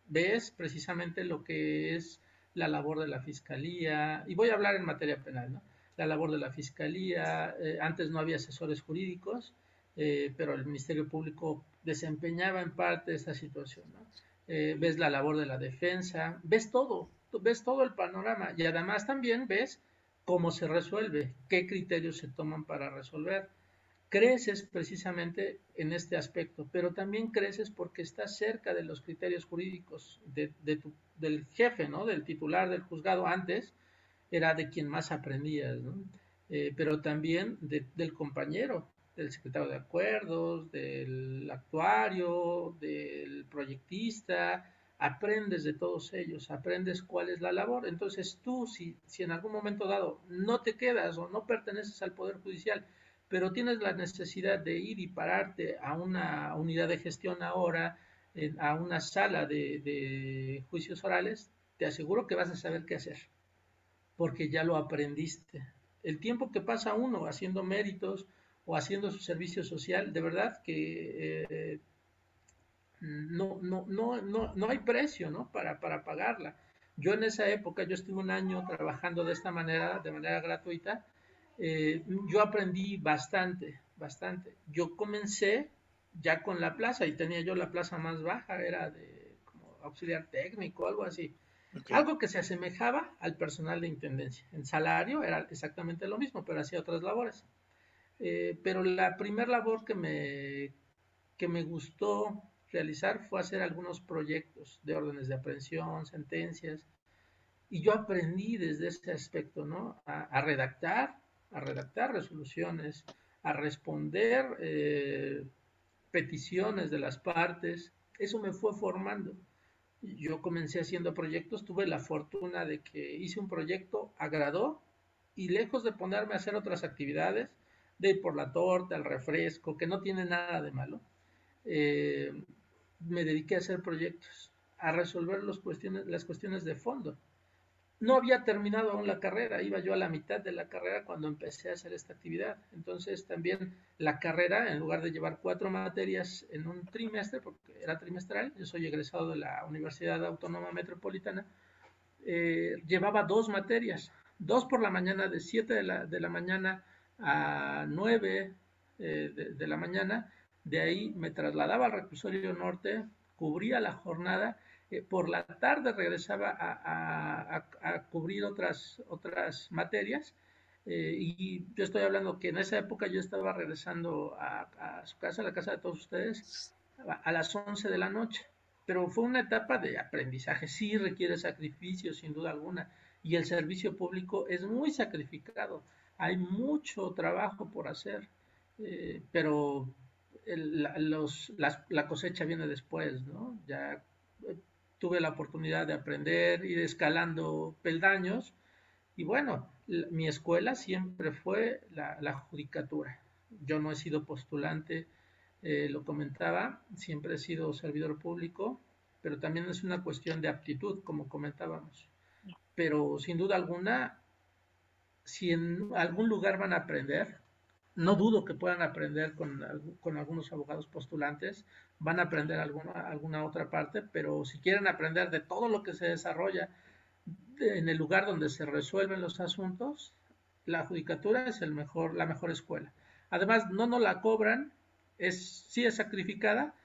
ves precisamente lo que es la labor de la fiscalía, y voy a hablar en materia penal, ¿no? La labor de la fiscalía, eh, antes no había asesores jurídicos, eh, pero el Ministerio Público desempeñaba en parte esta situación, ¿no? ves la labor de la defensa, ves todo, ves todo el panorama y además también ves cómo se resuelve, qué criterios se toman para resolver creces precisamente en este aspecto, pero también creces porque estás cerca de los criterios jurídicos de, del jefe, ¿no? Del titular del juzgado antes era de quien más aprendías. Eh, pero también del compañero, del secretario de acuerdos, del actuario, del proyectista, aprendes de todos ellos, aprendes cuál es la labor. Entonces tú, si en algún momento dado no te quedas o no perteneces al Poder Judicial, pero tienes la necesidad de ir y pararte a una unidad de gestión ahora, a una sala de, juicios orales, te aseguro que vas a saber qué hacer, porque ya lo aprendiste. El tiempo que pasa uno haciendo méritos, o haciendo su servicio social, de verdad que eh, no, no, no, no, no hay precio ¿no? Para, para pagarla. Yo en esa época, yo estuve un año trabajando de esta manera, de manera gratuita, eh, yo aprendí bastante, bastante. Yo comencé ya con la plaza y tenía yo la plaza más baja, era de como auxiliar técnico, algo así. Algo que se asemejaba al personal de intendencia. En salario era exactamente lo mismo, pero hacía otras labores. Eh, pero la primera labor que me, que me gustó realizar fue hacer algunos proyectos de órdenes de aprehensión, sentencias, y yo aprendí desde ese aspecto, ¿no? A, redactar, a redactar resoluciones, a responder eh, peticiones de las partes. Eso me fue formando. Yo comencé haciendo proyectos, tuve la fortuna de que hice un proyecto, agradó, y lejos de ponerme a hacer otras actividades, de ir por la torta, el refresco, que no tiene nada de malo, eh, me dediqué a hacer proyectos, a resolver los cuestiones, las cuestiones de fondo. No había terminado aún la carrera, iba yo a la mitad de la carrera cuando empecé a hacer esta actividad. Entonces también la carrera, en lugar de llevar cuatro materias en un trimestre, porque era trimestral, yo soy egresado de la Universidad Autónoma Metropolitana, eh, llevaba dos materias, dos por la mañana, de 7 de la, de la mañana a 9 eh, de, la mañana, de ahí me trasladaba al reclusorio norte, cubría la jornada, eh, por la tarde regresaba a, cubrir otras, materias, eh, y yo estoy hablando que en esa época yo estaba regresando a, su casa, a la casa de todos ustedes, a, las 11 de la noche. Pero fue una etapa de aprendizaje, sí requiere sacrificio, sin duda alguna, y el servicio público es muy sacrificado hay mucho trabajo por hacer, eh, pero la, cosecha viene después, ¿no? Ya tuve la oportunidad de aprender, ir escalando peldaños, y bueno, mi escuela siempre fue la, judicatura. Yo no he sido postulante, eh, lo comentaba, siempre he sido servidor público, pero también es una cuestión de aptitud, como comentábamos. Pero sin duda alguna, si en algún lugar van a aprender, no dudo que puedan aprender con, algunos abogados postulantes, van a aprender alguna, alguna otra parte, pero si quieren aprender de todo lo que se desarrolla en el lugar donde se resuelven los asuntos, la judicatura es el mejor, la mejor escuela. Además, no nos la cobran, es, sí es sacrificada,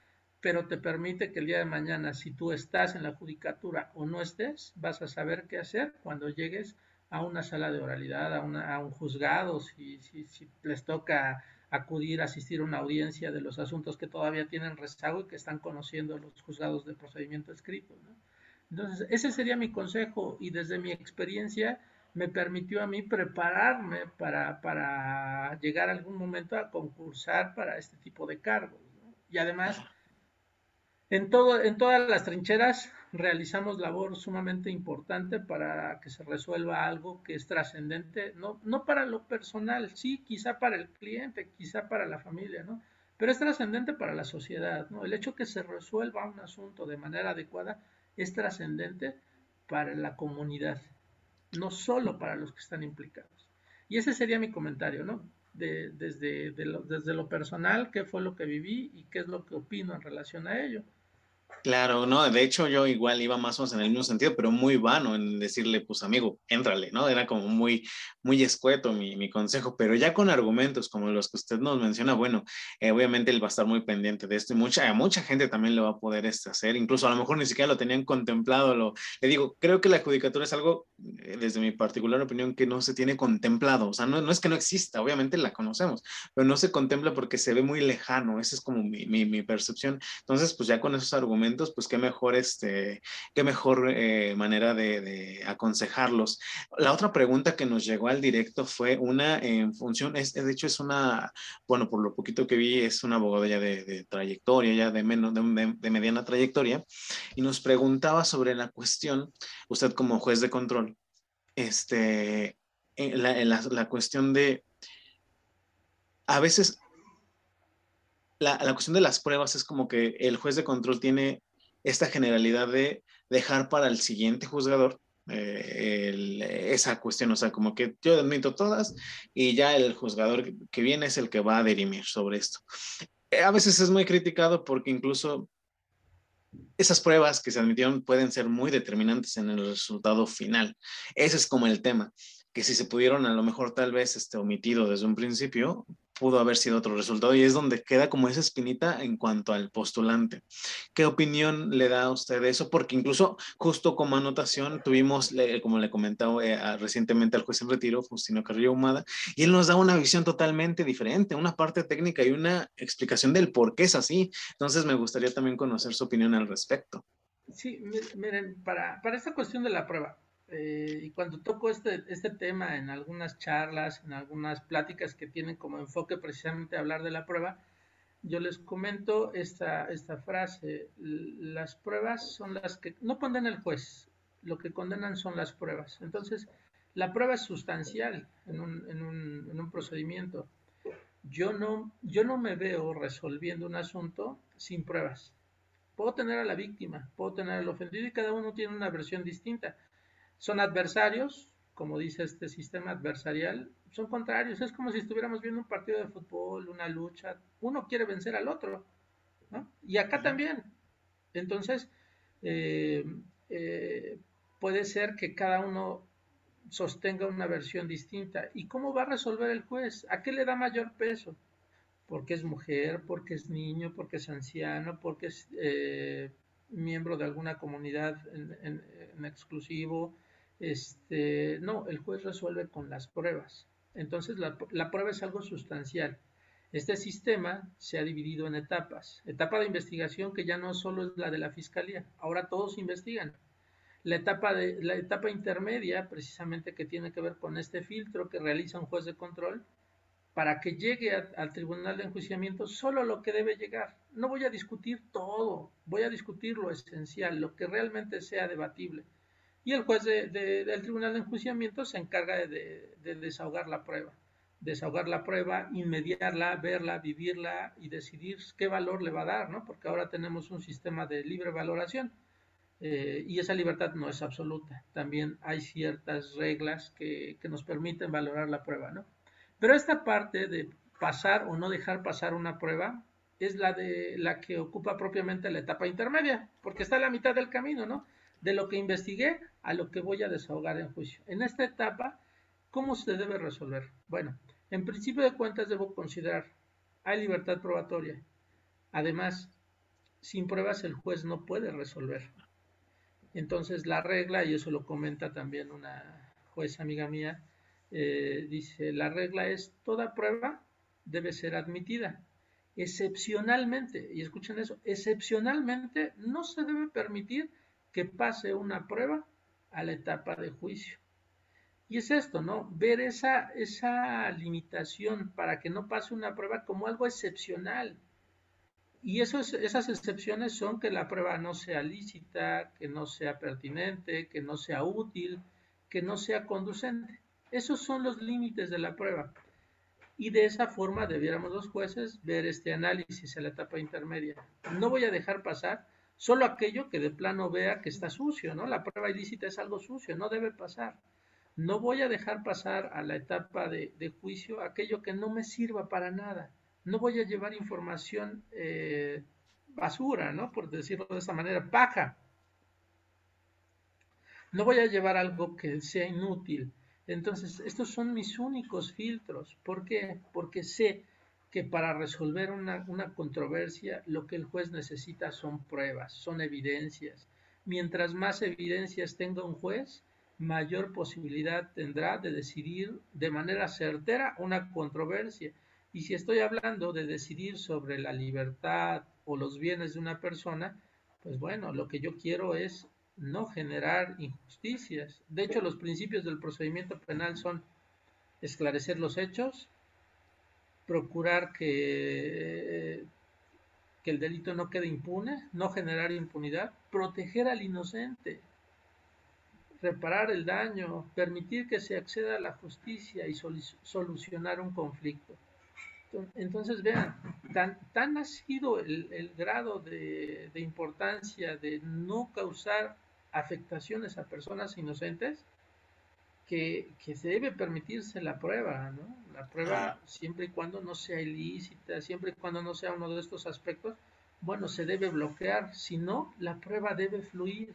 pero te permite que el día de mañana, si tú estás en la judicatura o no estés, vas a saber qué hacer cuando llegues a una sala de oralidad, a, un juzgado, si, si, les toca acudir asistir a una audiencia de los asuntos que todavía tienen rezago y que están conociendo los juzgados de procedimiento escrito. Entonces, ese sería mi consejo y desde mi experiencia me permitió a mí prepararme para, para llegar algún momento a concursar para este tipo de cargos. Y además, en todas las trincheras realizamos labor sumamente importante para que se resuelva algo que es trascendente, no, no para lo personal, sí, quizá para el cliente, quizá para la familia, ¿no? Pero es trascendente para la sociedad, ¿no? El hecho que se resuelva un asunto de manera adecuada es trascendente para la comunidad, no solo para los que están implicados. Y ese sería mi comentario, ¿no? De, desde, desde lo personal, qué fue lo que viví y qué es lo que opino en relación a ello. Claro, no, de hecho yo igual iba más o menos en el mismo sentido, pero muy vano en decirle, pues amigo, éntrale, ¿no? Era como muy, muy escueto mi, mi consejo, pero ya con argumentos como los que usted nos menciona, bueno, eh, obviamente él va a estar muy pendiente de esto y mucha, mucha gente también lo va a poder este, hacer, incluso a lo mejor ni siquiera lo tenían contemplado, lo, le digo, creo que la judicatura es algo, eh, desde mi particular opinión, que no se tiene contemplado, o sea, no, no es que no exista, obviamente la conocemos, pero no se contempla porque se ve muy lejano, esa es como mi, mi, mi percepción, entonces pues ya con esos argumentos, pues qué mejor, este, qué mejor eh, manera de, aconsejarlos. La otra pregunta que nos llegó al directo fue una en función, es, de hecho es una, bueno, por lo poquito que vi, es una abogada ya de, trayectoria, ya de, menos, de, mediana trayectoria, y nos preguntaba sobre la cuestión, usted como juez de control, este, la, la cuestión de, a veces la, cuestión de las pruebas es como que el juez de control tiene esta generalidad de dejar para el siguiente juzgador eh, esa cuestión, o sea, como que yo admito todas y ya el juzgador que viene es el que va a dirimir sobre esto. Eh, a veces es muy criticado porque incluso esas pruebas que se admitieron pueden ser muy determinantes en el resultado final. Ese es como el tema, que si se pudieron a lo mejor tal vez este, omitido desde un principio, pudo haber sido otro resultado y es donde queda como esa espinita en cuanto al postulante. ¿Qué opinión le da a usted de eso? Porque incluso justo como anotación tuvimos, como le comentaba eh, recientemente al juez en retiro, Justino Carrillo Humada, y él nos da una visión totalmente diferente, una parte técnica y una explicación del por qué es así. Entonces me gustaría también conocer su opinión al respecto. Sí, miren, para, para esta cuestión de la prueba, eh, y cuando toco este, este tema en algunas charlas, en algunas pláticas que tienen como enfoque precisamente hablar de la prueba, yo les comento esta, esta frase, las pruebas son las que no condena el juez, lo que condenan son las pruebas. Entonces, la prueba es sustancial en un, en un, en un procedimiento. Yo no, yo no me veo resolviendo un asunto sin pruebas. Puedo tener a la víctima, puedo tener al ofendido y cada uno tiene una versión distinta. Son adversarios, como dice este sistema adversarial, son contrarios. Es como si estuviéramos viendo un partido de fútbol, una lucha. Uno quiere vencer al otro. Y acá también. Entonces, eh, eh, puede ser que cada uno sostenga una versión distinta. ¿Y cómo va a resolver el juez? ¿A qué le da mayor peso? Porque es mujer, porque es niño, porque es anciano, porque es eh, miembro de alguna comunidad en exclusivo, este, no, el juez resuelve con las pruebas. Entonces la, prueba es algo sustancial. Este sistema se ha dividido en etapas. Etapa de investigación que ya no solo es la de la fiscalía, ahora todos investigan. La etapa, de, la etapa intermedia, precisamente que tiene que ver con este filtro que realiza un juez de control, para que llegue al tribunal de enjuiciamiento solo lo que debe llegar. No voy a discutir todo, voy a discutir lo esencial, lo que realmente sea debatible y el juez del tribunal de enjuiciamiento se encarga de, desahogar la prueba, desahogar la prueba, inmediarla, verla, vivirla y decidir qué valor le va a dar, ¿no? Porque ahora tenemos un sistema de libre valoración eh, y esa libertad no es absoluta. También hay ciertas reglas que, que nos permiten valorar la prueba, ¿no? Pero esta parte de pasar o no dejar pasar una prueba es la de la que ocupa propiamente la etapa intermedia, porque está a la mitad del camino, ¿no? De lo que investigué a lo que voy a desahogar en juicio. En esta etapa, ¿cómo se debe resolver? Bueno, en principio de cuentas debo considerar, hay libertad probatoria. Además, sin pruebas el juez no puede resolver. Entonces la regla, y eso lo comenta también una jueza amiga mía, eh, dice, la regla es toda prueba debe ser admitida. Excepcionalmente, y escuchen eso, excepcionalmente no se debe permitir que pase una prueba a la etapa de juicio. Y es esto, ¿no? Ver esa, esa limitación para que no pase una prueba como algo excepcional. Y esas excepciones son que la prueba no sea lícita, que no sea pertinente, que no sea útil, que no sea conducente. Esos son los límites de la prueba. Y de esa forma debiéramos los jueces ver este análisis a la etapa intermedia. No voy a dejar pasar Solo aquello que de plano vea que está sucio, ¿no? La prueba ilícita es algo sucio, no debe pasar. No voy a dejar pasar a la etapa de, juicio aquello que no me sirva para nada. No voy a llevar información eh, basura, ¿no? Por decirlo de esta manera, paja. No voy a llevar algo que sea inútil. Entonces, estos son mis únicos filtros. ¿Por qué? Porque sé que para resolver una, controversia lo que el juez necesita son pruebas, son evidencias. Mientras más evidencias tenga un juez, mayor posibilidad tendrá de decidir de manera certera una controversia. Y si estoy hablando de decidir sobre la libertad o los bienes de una persona, pues bueno, lo que yo quiero es no generar injusticias. De hecho, los principios del procedimiento penal son esclarecer los hechos, procurar que, que el delito no quede impune, no generar impunidad, proteger al inocente, reparar el daño, permitir que se acceda a la justicia y solucionar un conflicto. Entonces, vean, tan, tan ha sido el, grado de, importancia de no causar afectaciones a personas inocentes que, se debe permitirse la prueba, ¿no? La prueba siempre y cuando no sea ilícita, siempre y cuando no sea uno de estos aspectos, bueno, se debe bloquear, si no, la prueba debe fluir.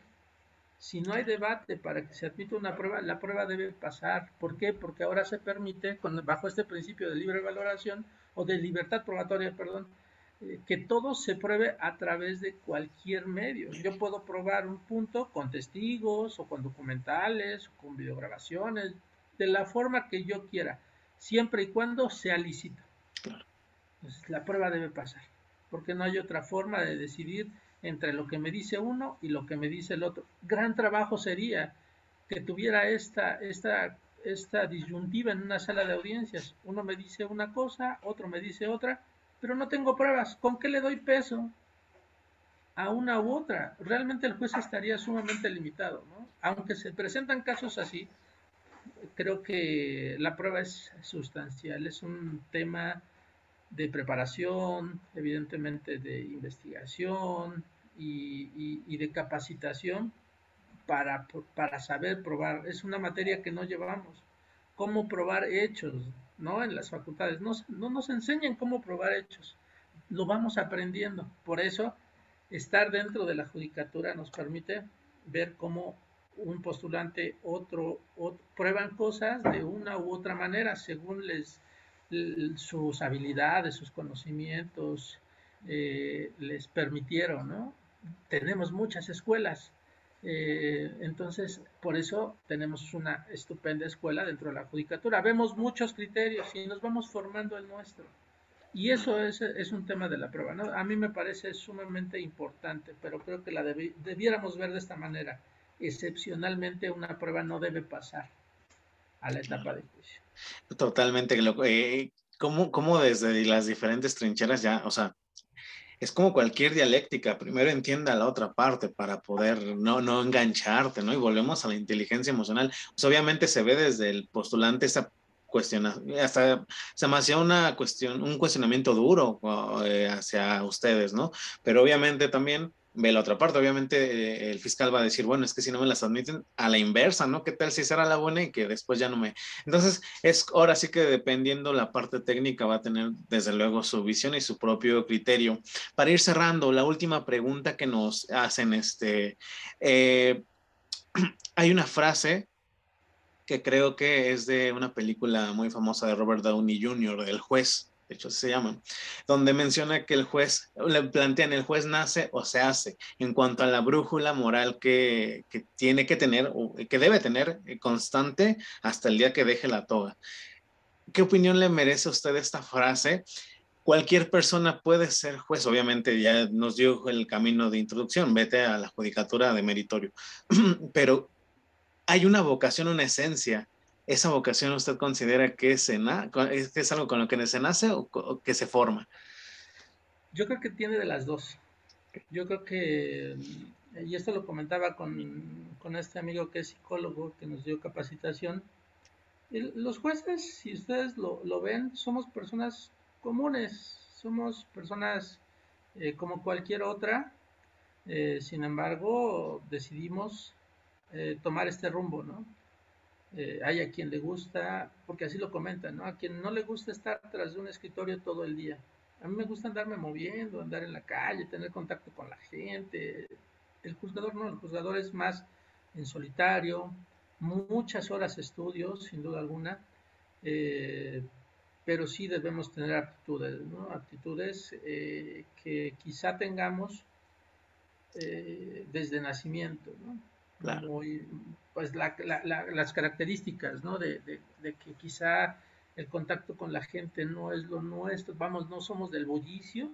Si no hay debate para que se admita una prueba, la prueba debe pasar. ¿Por qué? Porque ahora se permite, con, bajo este principio de libre valoración, o de libertad probatoria, perdón, que todo se pruebe a través de cualquier medio. Yo puedo probar un punto con testigos o con documentales o con videograbaciones, de la forma que yo quiera, siempre y cuando sea lícito. Entonces, la prueba debe pasar, porque no hay otra forma de decidir entre lo que me dice uno y lo que me dice el otro. Gran trabajo sería que tuviera esta, esta esta disyuntiva en una sala de audiencias. Uno me dice una cosa, otro me dice otra, pero no tengo pruebas. ¿Con qué le doy peso a una u otra? Realmente el juez estaría sumamente limitado. Aunque se presentan casos así, creo que la prueba es sustancial. Es un tema de preparación, evidentemente de investigación y, y de capacitación para, para saber probar. Es una materia que no llevamos. Cómo probar hechos, ¿no? En las facultades. No, no nos enseñan cómo probar hechos. Lo vamos aprendiendo. Por eso, estar dentro de la judicatura nos permite ver cómo un postulante, otro, prueban cosas de una u otra manera según les, sus habilidades, sus conocimientos eh, les permitieron, ¿no? Tenemos muchas escuelas, eh, entonces, por eso tenemos una estupenda escuela dentro de la judicatura. Vemos muchos criterios y nos vamos formando el nuestro. Y eso es, es un tema de la prueba. ¿no? A mí me parece sumamente importante, pero creo que la debiéramos ver de esta manera. Excepcionalmente una prueba no debe pasar a la etapa de juicio. Totalmente. Eh, ¿cómo, ¿Cómo desde las diferentes trincheras ya, o sea, es como cualquier dialéctica, primero entienda la otra parte para poder no, no engancharte, ¿no? Y volvemos a la inteligencia emocional. Pues obviamente se ve desde el postulante esa cuestión, hasta se me hacía una cuestión, un cuestionamiento duro eh, hacia ustedes, ¿no? Pero obviamente también ve la otra parte. Obviamente eh, el fiscal va a decir, bueno, es que si no me las admiten, a la inversa, ¿no? ¿Qué tal si será la buena y que después ya no me... Entonces, es ahora sí que dependiendo la parte técnica va a tener desde luego su visión y su propio criterio. Para ir cerrando, la última pregunta que nos hacen, este, eh, hay una frase que creo que es de una película muy famosa de Robert Downey Jr., El juez de hecho se llama, donde menciona que el juez, le plantean, el juez nace o se hace en cuanto a la brújula moral que, tiene que tener, o que debe tener eh, constante hasta el día que deje la toga. ¿Qué opinión le merece a usted esta frase? Cualquier persona puede ser juez, obviamente ya nos dio el camino de introducción, vete a la judicatura de meritorio, pero hay una vocación, una esencia ¿Esa vocación usted considera que es, es algo con lo que se nace o, que se forma? Yo creo que tiene de las dos. Yo creo que, y esto lo comentaba con, este amigo que es psicólogo, que nos dio capacitación, los jueces, si ustedes lo, ven, somos personas comunes, somos personas eh, como cualquier otra, eh, sin embargo, decidimos eh, tomar este rumbo, ¿no? Eh, hay a quien le gusta, porque así lo comentan, ¿no? A quien no le gusta estar tras de un escritorio todo el día. A mí me gusta andarme moviendo, andar en la calle, tener contacto con la gente. El juzgador no, el juzgador es más en solitario, muchas horas de estudio, sin duda alguna, eh, pero sí debemos tener aptitudes, ¿no? Aptitudes eh, que quizá tengamos desde nacimiento, ¿no? Pues las características, ¿no? De, que quizá el contacto con la gente no es lo nuestro, vamos, no somos del bullicio,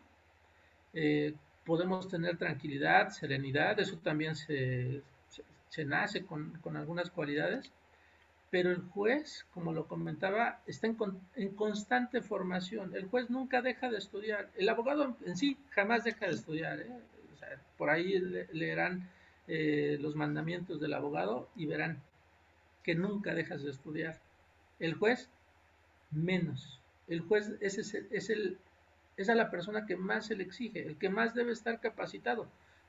eh, podemos tener tranquilidad, serenidad, eso también se, nace con, algunas cualidades, pero el juez, como lo comentaba, está en, constante formación. El juez nunca deja de estudiar. El abogado en sí jamás deja de estudiar. ¿eh? por ahí leerán eh, los mandamientos del abogado y verán que nunca dejas de estudiar. El juez, menos. El juez es, es, el, es a la persona que más se le exige, el que más debe estar capacitado,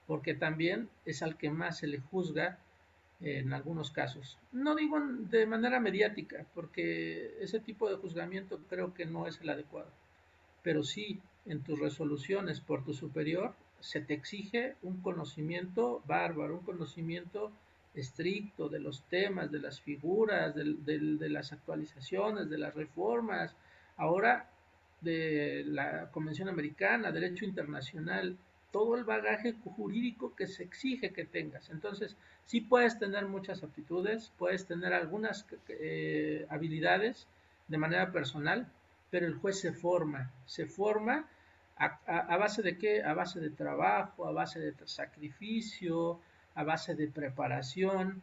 porque también es al que más se le juzga en algunos casos. No digo de manera mediática, porque ese tipo de juzgamiento creo que no es el adecuado, pero sí en tus resoluciones por tu superior se te exige un conocimiento bárbaro, un conocimiento estricto de los temas, de las figuras, de, las actualizaciones, de las reformas, ahora de la Convención Americana, derecho internacional, todo el bagaje jurídico que se exige que tengas. Entonces, sí puedes tener muchas aptitudes, puedes tener algunas eh, habilidades de manera personal, pero el juez se forma, se forma a, base de qué? A base de trabajo, a base de sacrificio, a base de preparación.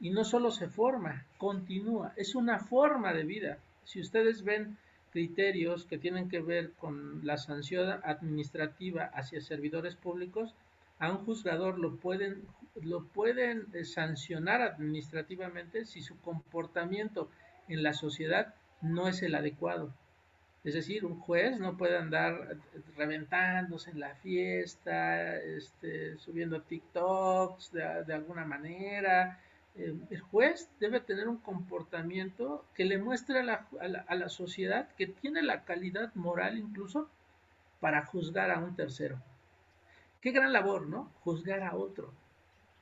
Y no solo se forma, continúa. Es una forma de vida. Si ustedes ven criterios que tienen que ver con la sanción administrativa hacia servidores públicos, a un juzgador lo pueden, lo pueden eh, sancionar administrativamente si su comportamiento en la sociedad no es el adecuado. Es decir, un juez no puede andar reventándose en la fiesta, este, subiendo TikToks de, alguna manera. Eh, el juez debe tener un comportamiento que le muestre a la, a la sociedad que tiene la calidad moral incluso para juzgar a un tercero. Qué gran labor, ¿no? Juzgar a otro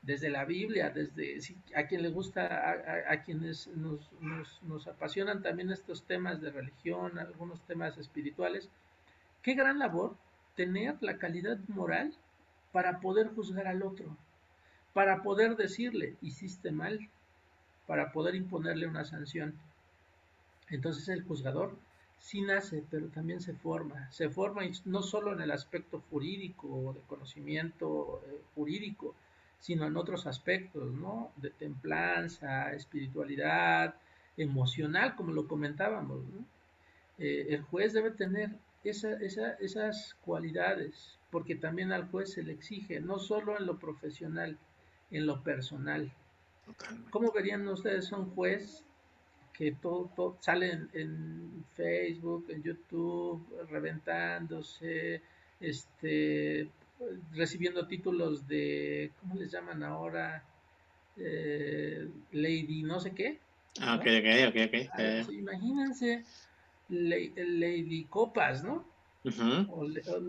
desde la Biblia, desde a quien le gusta, a, quienes nos, nos, apasionan también estos temas de religión, algunos temas espirituales, qué gran labor tener la calidad moral para poder juzgar al otro, para poder decirle, hiciste mal, para poder imponerle una sanción. Entonces el juzgador sí nace, pero también se forma, se forma no solo en el aspecto jurídico, de conocimiento eh, jurídico, sino en otros aspectos, ¿no? De templanza, espiritualidad, emocional, como lo comentábamos, ¿no? Eh, el juez debe tener esas cualidades, porque también al juez se le exige, no solo en lo profesional, en lo personal. ¿Cómo verían ustedes un juez que todo, sale en, en, Facebook, en YouTube, reventándose, este, recibiendo títulos de, ¿cómo les llaman ahora? Eh, Lady no sé qué. Ah, ok, ok, ok, ok. Ah, eh. imagínense Lady Copas, ¿no?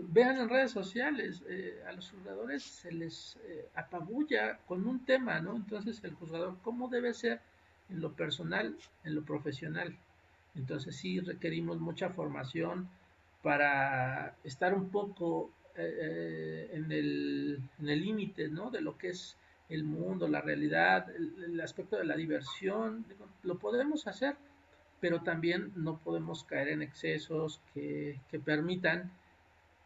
vean en redes sociales, eh, a los juzgadores se les apabulla con un tema, ¿no? Entonces el juzgador, ¿cómo debe ser en lo personal, en lo profesional? Entonces sí requerimos mucha formación para estar un poco eh, en el límite ¿no? de lo que es el mundo, la realidad, el, aspecto de la diversión, lo podemos hacer, pero también no podemos caer en excesos que, que permitan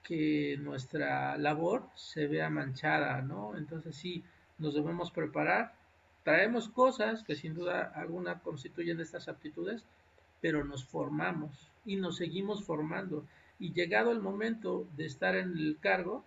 que nuestra labor se vea manchada, ¿no? Entonces sí, nos debemos preparar, traemos cosas que sin duda alguna constituyen estas aptitudes, pero nos formamos y nos seguimos formando y llegado el momento de estar en el cargo,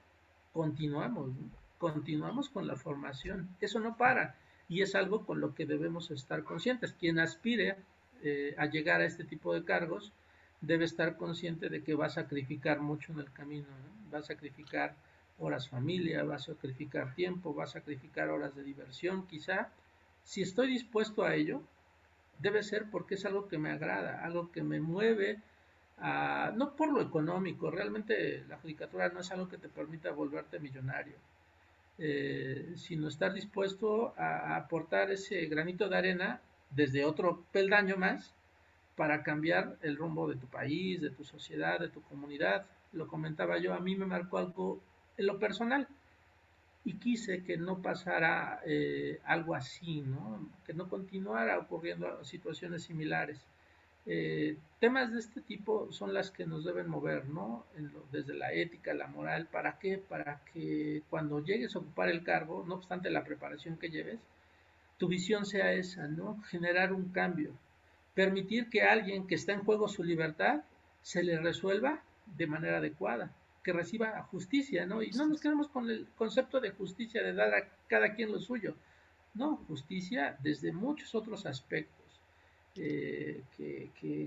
continuamos, continuamos con la formación. Eso no para y es algo con lo que debemos estar conscientes. Quien aspire eh, a llegar a este tipo de cargos debe estar consciente de que va a sacrificar mucho en el camino, va a sacrificar horas familia, va a sacrificar tiempo, va a sacrificar horas de diversión, quizá. Si estoy dispuesto a ello, debe ser porque es algo que me agrada, algo que me mueve no por lo económico, realmente la judicatura no es algo que te permita volverte millonario, eh, sino estar dispuesto a, aportar ese granito de arena desde otro peldaño más para cambiar el rumbo de tu país, de tu sociedad, de tu comunidad. Lo comentaba yo, a mí me marcó algo en lo personal y quise que no pasara eh, algo así, ¿no? que no continuara ocurriendo situaciones similares. Eh, temas de este tipo son las que nos deben mover, ¿no? desde la ética, la moral, ¿para qué? Para que cuando llegues a ocupar el cargo, no obstante la preparación que lleves, tu visión sea esa, ¿no? Generar un cambio, permitir que alguien que está en juego su libertad se le resuelva de manera adecuada, que reciba justicia, ¿no? Y no nos quedemos con el concepto de justicia, de dar a cada quien lo suyo, no, justicia desde muchos otros aspectos eh,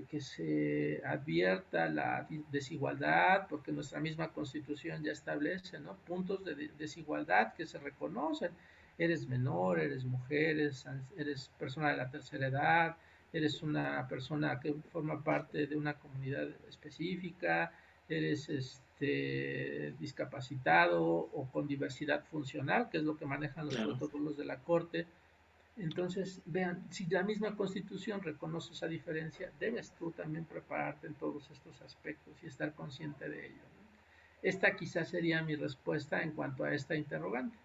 que, se advierta la desigualdad, porque nuestra misma constitución ya establece ¿no? puntos de desigualdad que se reconocen. Eres menor, eres mujer, eres, persona de la tercera edad, eres una persona que forma parte de una comunidad específica, eres este, discapacitado o con diversidad funcional, que es lo que manejan los protocolos de la Corte. Entonces, vean, si la misma constitución reconoce esa diferencia, debes tú también prepararte en todos estos aspectos y estar consciente de ello. Esta quizás sería mi respuesta en cuanto a esta interrogante.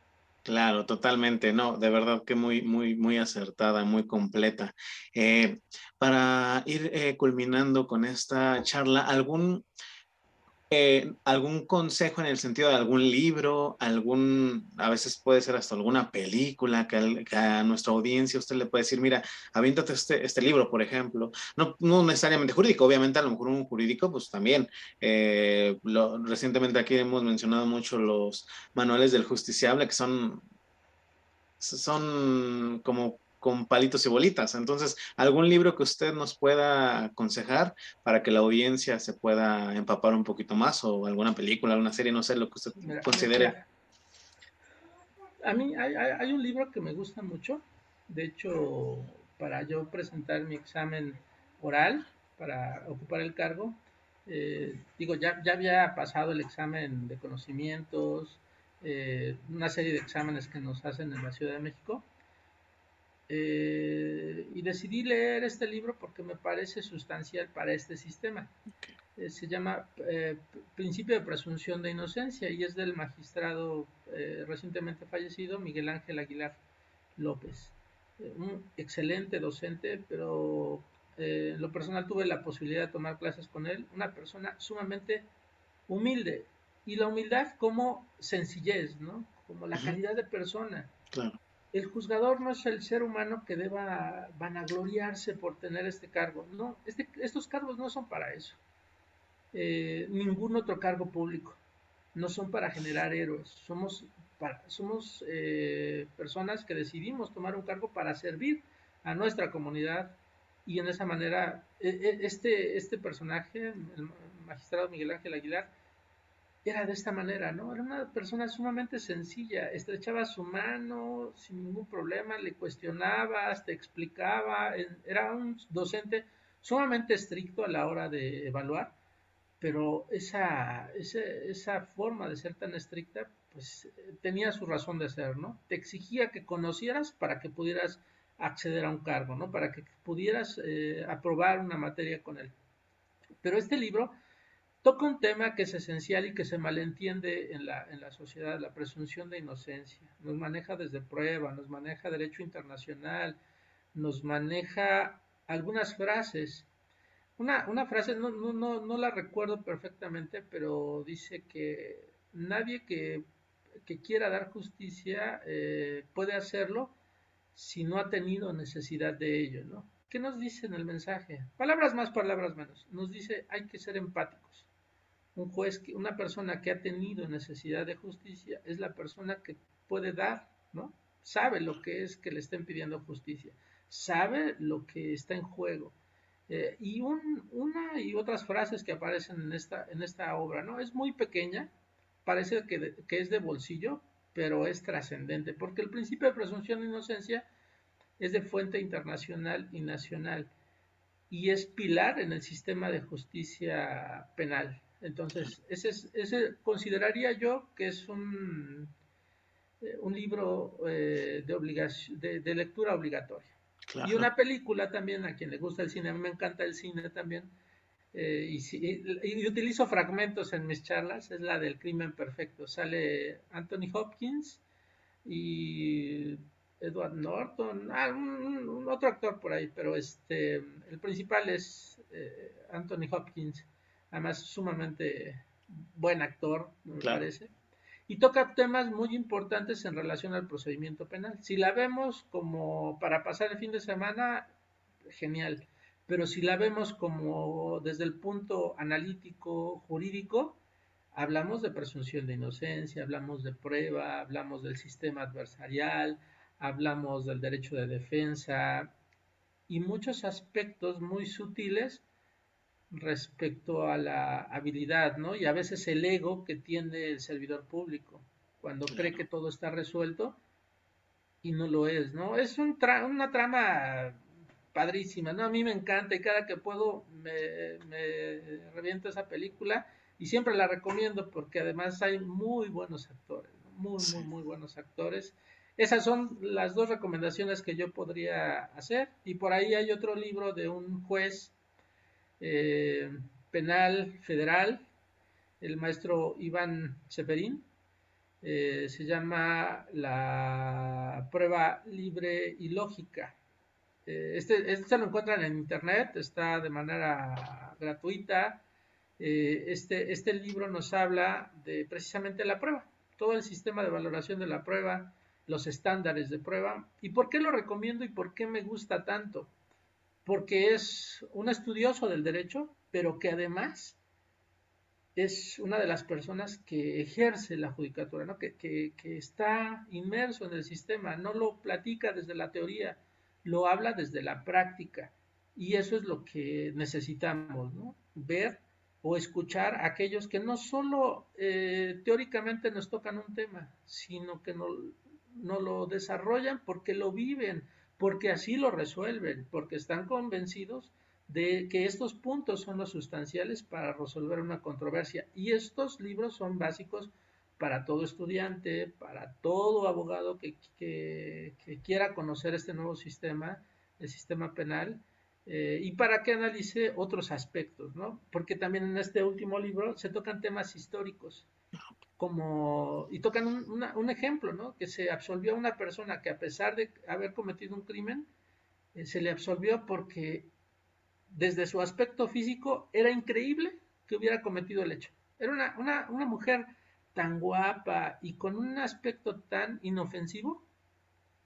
Claro, totalmente, no, de verdad que muy, muy, muy acertada, muy completa. Eh, para ir eh, culminando con esta charla, ¿algún, eh, algún consejo en el sentido de algún libro, algún, a veces puede ser hasta alguna película que, a nuestra audiencia usted le puede decir, mira, aviéntate este, este libro, por ejemplo, no, no, necesariamente jurídico, obviamente a lo mejor un jurídico, pues también. Eh, recientemente aquí hemos mencionado mucho los manuales del justiciable, que son, son como con palitos y bolitas. Entonces, algún libro que usted nos pueda aconsejar para que la audiencia se pueda empapar un poquito más o alguna película, alguna serie, no sé lo que usted considere. A mí hay, un libro que me gusta mucho. De hecho, para yo presentar mi examen oral para ocupar el cargo, eh, digo, ya, ya había pasado el examen de conocimientos, eh, una serie de exámenes que nos hacen en la Ciudad de México eh, y decidí leer este libro porque me parece sustancial para este sistema. Eh, se llama eh, Principio de Presunción de Inocencia y es del magistrado recientemente fallecido Miguel Ángel Aguilar López. un excelente docente, pero en lo personal tuve la posibilidad de tomar clases con él. Una persona sumamente humilde. Y la humildad como sencillez, ¿no? Como la calidad de persona. Claro el juzgador no es el ser humano que deba vanagloriarse por tener este cargo. No, este, estos cargos no son para eso. Eh, ningún otro cargo público. No son para generar héroes. Somos, somos eh, personas que decidimos tomar un cargo para servir a nuestra comunidad y en esa manera e, e, este, este personaje, el magistrado Miguel Ángel Aguilar, era de esta manera, ¿no? Era una persona sumamente sencilla, estrechaba su mano sin ningún problema, le cuestionabas, te explicaba, era un docente sumamente estricto a la hora de evaluar, pero esa, esa, forma de ser tan estricta, pues tenía su razón de ser, ¿no? Te exigía que conocieras para que pudieras acceder a un cargo, ¿no? Para que pudieras eh, aprobar una materia con él. Pero este libro toca un tema que es esencial y que se malentiende en la, en la sociedad, la presunción de inocencia. Nos maneja desde prueba, nos maneja derecho internacional, nos maneja algunas frases. Una, una frase, no, no, no, no la recuerdo perfectamente, pero dice que nadie que, que quiera dar justicia eh, puede hacerlo si no ha tenido necesidad de ello, ¿no? ¿Qué nos dice en el mensaje? Palabras más, palabras menos. Nos dice hay que ser empáticos un juez, una persona que ha tenido necesidad de justicia es la persona que puede dar, ¿no? Sabe lo que es que le estén pidiendo justicia, sabe lo que está en juego. Eh, y una y otras frases que aparecen en esta, en esta obra, ¿no? Es muy pequeña, parece que, que es de bolsillo, pero es trascendente, porque el principio de presunción de inocencia es de fuente internacional y nacional y es pilar en el sistema de justicia penal. Entonces, ese, ese consideraría yo que es un, eh, un libro eh, de, obligación, de, lectura obligatoria. Y una película también, a quien le gusta el cine, a mí me encanta el cine también, eh, y, utilizo fragmentos en mis charlas, es la del crimen perfecto. Sale Anthony Hopkins y Edward Norton, ah, un, otro actor por ahí, pero este, el principal es eh, Anthony Hopkins, además sumamente buen actor, me parece, y toca temas muy importantes en relación al procedimiento penal. Si la vemos como para pasar el fin de semana, genial, pero si la vemos como desde el punto analítico, jurídico, hablamos de presunción de inocencia, hablamos de prueba, hablamos del sistema adversarial, hablamos del derecho de defensa y muchos aspectos muy sutiles respecto a la habilidad, ¿no? Y a veces el ego que tiene el servidor público, cuando cree que todo está resuelto y no lo es, ¿no? Es un una trama padrísima, ¿no? A mí me encanta y cada que puedo me, me reviento esa película y siempre la recomiendo porque además hay muy buenos actores, muy, muy, muy buenos actores. Esas son las dos recomendaciones que yo podría hacer y por ahí hay otro libro de un juez eh, penal federal, el maestro Iván Seferín. Eh, se llama la prueba libre y lógica. Eh, este, este, se lo encuentran en internet, está de manera gratuita. este, este libro nos habla de precisamente la prueba, todo el sistema de valoración de la prueba, los estándares de prueba. ¿Y por qué lo recomiendo y por qué me gusta tanto? Porque es un estudioso del derecho, pero que además es una de las personas que ejerce la judicatura, ¿no? que, que, está inmerso en el sistema, no lo platica desde la teoría, lo habla desde la práctica. Y eso es lo que necesitamos, ¿no? ver o escuchar a aquellos que no solo eh, teóricamente nos tocan un tema, sino que no, no lo desarrollan porque lo viven, porque así lo resuelven, porque están convencidos de que estos puntos son los sustanciales para resolver una controversia. Y estos libros son básicos para todo estudiante, para todo abogado que, quiera conocer este nuevo sistema, el sistema penal, eh, y para que analice otros aspectos, ¿no? Porque también en este último libro se tocan temas históricos como, y tocan un, ejemplo, ¿no? Que se absolvió a una persona que a pesar de haber cometido un crimen, eh, se le absolvió porque desde su aspecto físico era increíble que hubiera cometido el hecho. Era una, una, mujer tan guapa y con un aspecto tan inofensivo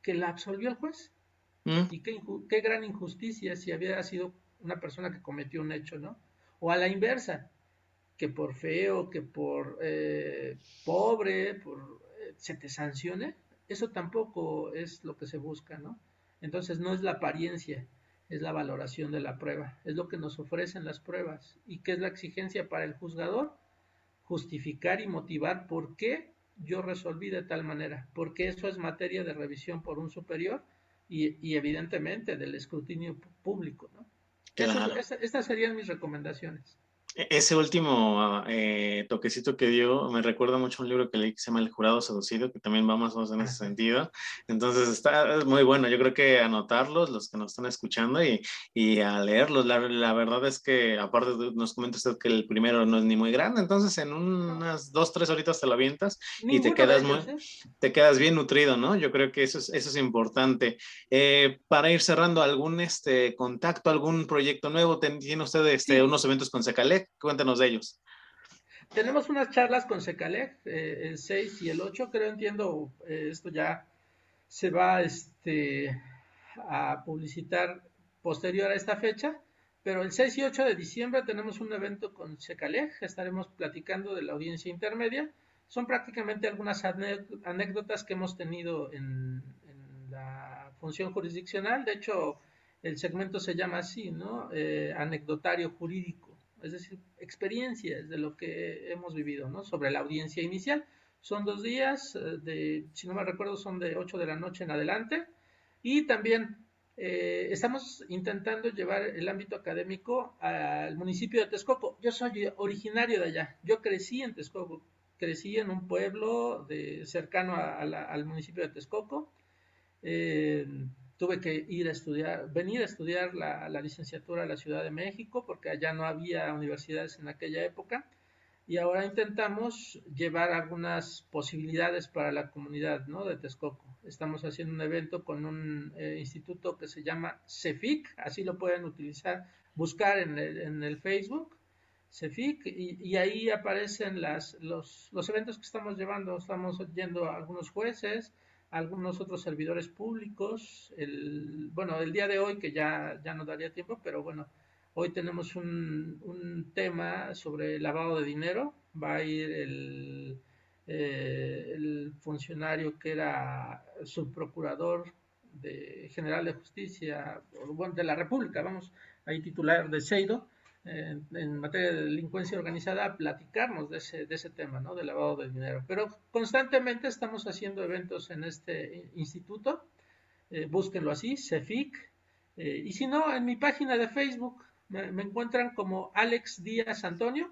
que la absolvió el juez. Mm. Y qué, qué gran injusticia si había sido una persona que cometió un hecho, ¿no? O a la inversa, que por feo, que por eh, pobre, por, eh, se te sancione, eso tampoco es lo que se busca, ¿no? Entonces no es la apariencia, es la valoración de la prueba, es lo que nos ofrecen las pruebas. ¿Y qué es la exigencia para el juzgador? Justificar y motivar por qué yo resolví de tal manera, porque eso es materia de revisión por un superior y, evidentemente del escrutinio público, ¿no? estas serían mis recomendaciones. E-, ese último eh, toquecito que dio me recuerda mucho a un libro que leí que se llama El jurado seducido, que también va más o menos en ese sentido. Entonces está muy bueno. Yo creo que anotarlos, los que nos están escuchando, y, y a leerlos. La, la, verdad es que, aparte, nos comenta usted que el primero no es ni muy grande, entonces en unas dos, tres horitas te lo avientas y te quedas, muy, ¿eh? te quedas bien nutrido, ¿no? Yo creo que eso es, eso es importante. Eh, para ir cerrando, ¿algún este, contacto, algún proyecto nuevo? ¿Tiene usted este, unos eventos con Secalec? Cuéntanos de ellos. Tenemos unas charlas con Secalec, eh, el 6 y el 8, creo entiendo, eh, esto ya se va este, a publicitar posterior a esta fecha, pero el 6 y 8 de diciembre tenemos un evento con Secalec, estaremos platicando de la audiencia intermedia, son prácticamente algunas anécdotas que hemos tenido en, en la función jurisdiccional, de hecho el segmento se llama así, ¿no? Eh, anecdotario jurídico es decir, experiencias de lo que hemos vivido, ¿no? Sobre la audiencia inicial. Son dos días, eh, de, si no me recuerdo, son de 8 de la noche en adelante. Y también eh, estamos intentando llevar el ámbito académico al municipio de Texcoco. Yo soy originario de allá. Yo crecí en Texcoco. Crecí en un pueblo de, cercano al municipio de Texcoco. Eh, tuve que ir a estudiar, venir a estudiar la, licenciatura a la Ciudad de México, porque allá no había universidades en aquella época, y ahora intentamos llevar algunas posibilidades para la comunidad ¿no? de Texcoco. Estamos haciendo un evento con un eh, instituto que se llama CEFIC, así lo pueden utilizar buscar en el, en el Facebook, CEFIC, y, ahí aparecen las, los, los eventos que estamos llevando. Estamos yendo a algunos jueces, algunos otros servidores públicos. El, bueno, el día de hoy, que ya, ya no daría tiempo, pero bueno, hoy tenemos un, un tema sobre lavado de dinero. Va a ir el, eh, el funcionario que era subprocurador de general de justicia bueno, de la República, vamos, ahí titular de Seido, en materia de delincuencia organizada, a platicarnos de ese, de ese tema, ¿no? Del lavado de dinero. Pero constantemente estamos haciendo eventos en este instituto, eh, búsquenlo así, CEFIC, eh, y si no, en mi página de Facebook me, me encuentran como Alex Díaz Antonio,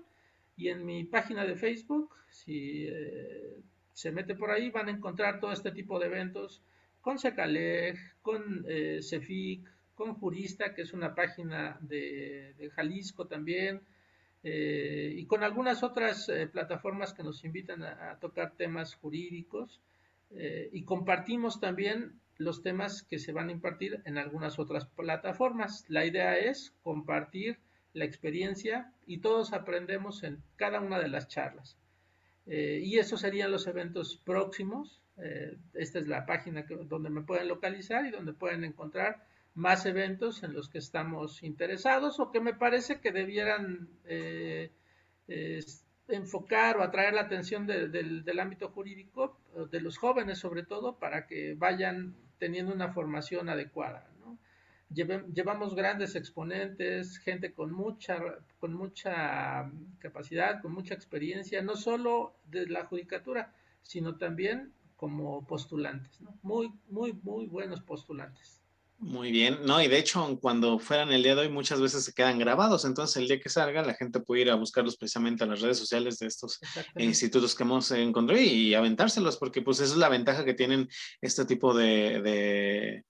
y en mi página de Facebook, si eh, se mete por ahí, van a encontrar todo este tipo de eventos con Secaleg, con eh, Cefic, con Jurista, que es una página de, Jalisco también, eh, y con algunas otras plataformas que nos invitan a, tocar temas jurídicos. y compartimos también los temas que se van a impartir en algunas otras plataformas. La idea es compartir la experiencia y todos aprendemos en cada una de las charlas. Eh, y esos serían los eventos próximos. Eh, esta es la página donde me pueden localizar y donde pueden encontrar más eventos en los que estamos interesados o que me parece que debieran eh, enfocar o atraer la atención del ámbito jurídico, de los jóvenes sobre todo, para que vayan teniendo una formación adecuada llevamos grandes exponentes, gente con mucha, con mucha capacidad, con mucha experiencia, no solo de la judicatura, sino también como postulantes, muy, muy, muy buenos postulantes. Muy bien, no, y de hecho, cuando fueran el día de hoy, muchas veces se quedan grabados, entonces el día que salga, la gente puede ir a buscarlos precisamente a las redes sociales de estos institutos que hemos encontrado y, aventárselos, porque pues esa es la ventaja que tienen este tipo de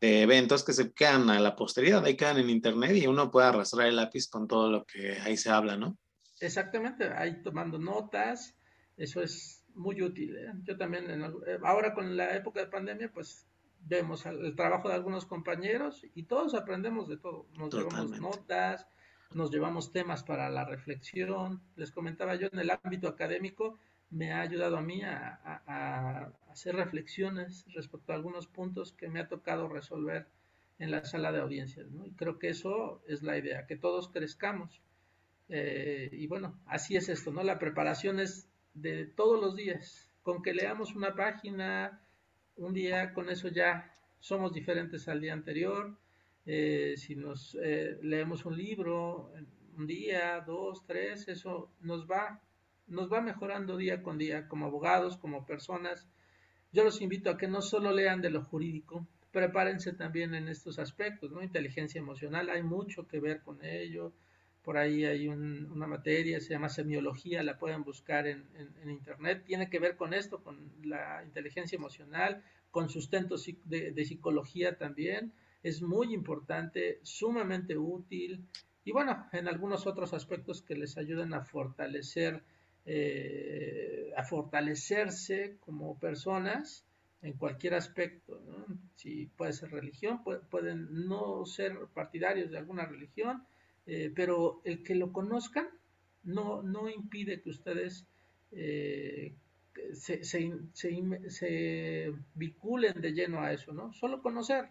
de eventos que se quedan a la posteridad, ahí quedan en internet y uno puede arrastrar el lápiz con todo lo que ahí se habla, ¿no? Exactamente, ahí tomando notas, eso es muy útil. ¿eh? Yo también, eh, ahora con la época de pandemia, pues vemos el trabajo de algunos compañeros y todos aprendemos de todo. Nos llevamos notas, nos llevamos temas para la reflexión. Les comentaba yo en el ámbito académico, me ha ayudado a mí a, hacer reflexiones respecto a algunos puntos que me ha tocado resolver en la sala de audiencias. Y creo que eso es la idea, que todos crezcamos. Eh, y bueno, así es esto, ¿no? La preparación es de todos los días. Con que leamos una página un día, con eso ya somos diferentes al día anterior. Eh, si nos eh, leemos un libro un día, dos, tres, eso nos va nos va mejorando día con día como abogados, como personas. Yo los invito a que no solo lean de lo jurídico, prepárense también en estos aspectos, ¿no? Inteligencia emocional, hay mucho que ver con ello. Por ahí hay una materia, se llama semiología, la pueden buscar en, internet. Tiene que ver con esto, con la inteligencia emocional, con sustento de, psicología también. Es muy importante, sumamente útil. Y bueno, en algunos otros aspectos que les ayuden a fortalecer eh, a fortalecerse como personas en cualquier aspecto. Si puede ser religión, pueden no ser partidarios de alguna religión, eh, pero el que lo conozcan no, no impide que ustedes eh, se, se, vinculen de lleno a eso, ¿no? Solo conocer,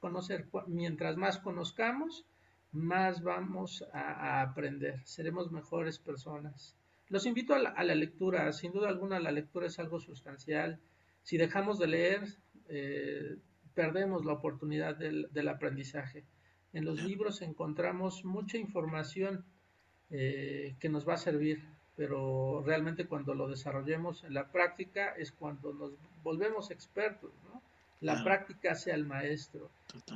conocer. Mientras más conozcamos, más vamos a aprender, seremos mejores personas. Los invito a la, lectura, sin duda alguna la lectura es algo sustancial. Si dejamos de leer, eh, perdemos la oportunidad del, aprendizaje. En los libros encontramos mucha información eh, que nos va a servir, pero realmente cuando lo desarrollemos en la práctica es cuando nos volvemos expertos, La práctica sea el maestro.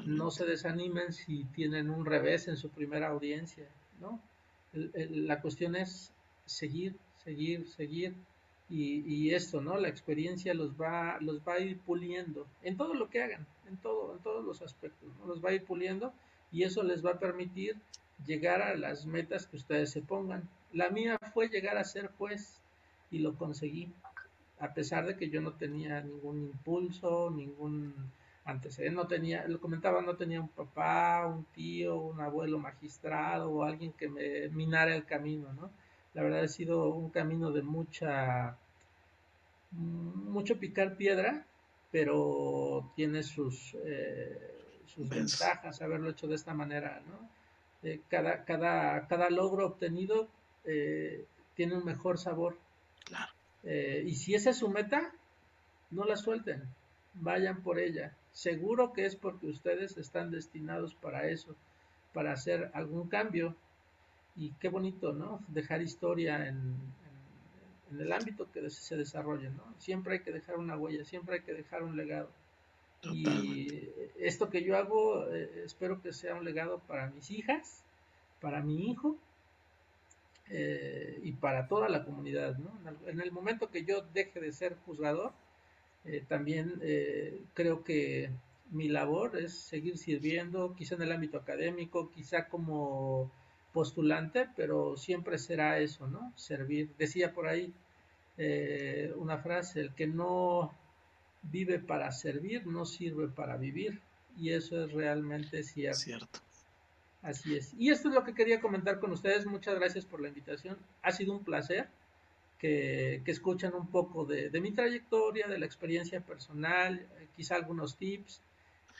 No se desanimen si tienen un revés en su primera audiencia, ¿no? la cuestión es seguir, seguir, seguir. Y, esto, ¿no? La experiencia los va, los va a ir puliendo en todo lo que hagan, en todo, en todos los aspectos, ¿no? Los va a ir puliendo y eso les va a permitir llegar a las metas que ustedes se pongan. La mía fue llegar a ser juez y lo conseguí, a pesar de que yo no tenía ningún impulso, ningún. ¿eh? No tenía, lo comentaba, no tenía un papá, un tío, un abuelo magistrado o alguien que me minara el camino, ¿no? La verdad ha sido un camino de mucha, mucho picar piedra, pero tiene sus, eh, sus ventajas haberlo hecho de esta manera, ¿no? Eh, cada, cada, cada logro obtenido tiene un mejor sabor. Claro. y si esa es su meta, no la suelten, vayan por ella. Seguro que es porque ustedes están destinados para eso, para hacer algún cambio. Y qué bonito, ¿no? Dejar historia en, el ámbito que se desarrolle, ¿no? Siempre hay que dejar una huella, siempre hay que dejar un legado. Y esto que yo hago, eh, espero que sea un legado para mis hijas, para mi hijo eh, y para toda la comunidad, ¿no? En el momento que yo deje de ser juzgador, eh, también creo que mi labor es seguir sirviendo, quizá en el ámbito académico, quizá como postulante, pero siempre será eso, ¿no? Servir. Decía por ahí eh, una frase, el que no vive para servir, no sirve para vivir. Y eso es realmente cierto. Cierto. Así es. Y esto es lo que quería comentar con ustedes. Muchas gracias por la invitación. Ha sido un placer que, escuchan un poco de, mi trayectoria, de la experiencia personal, eh, quizá algunos tips.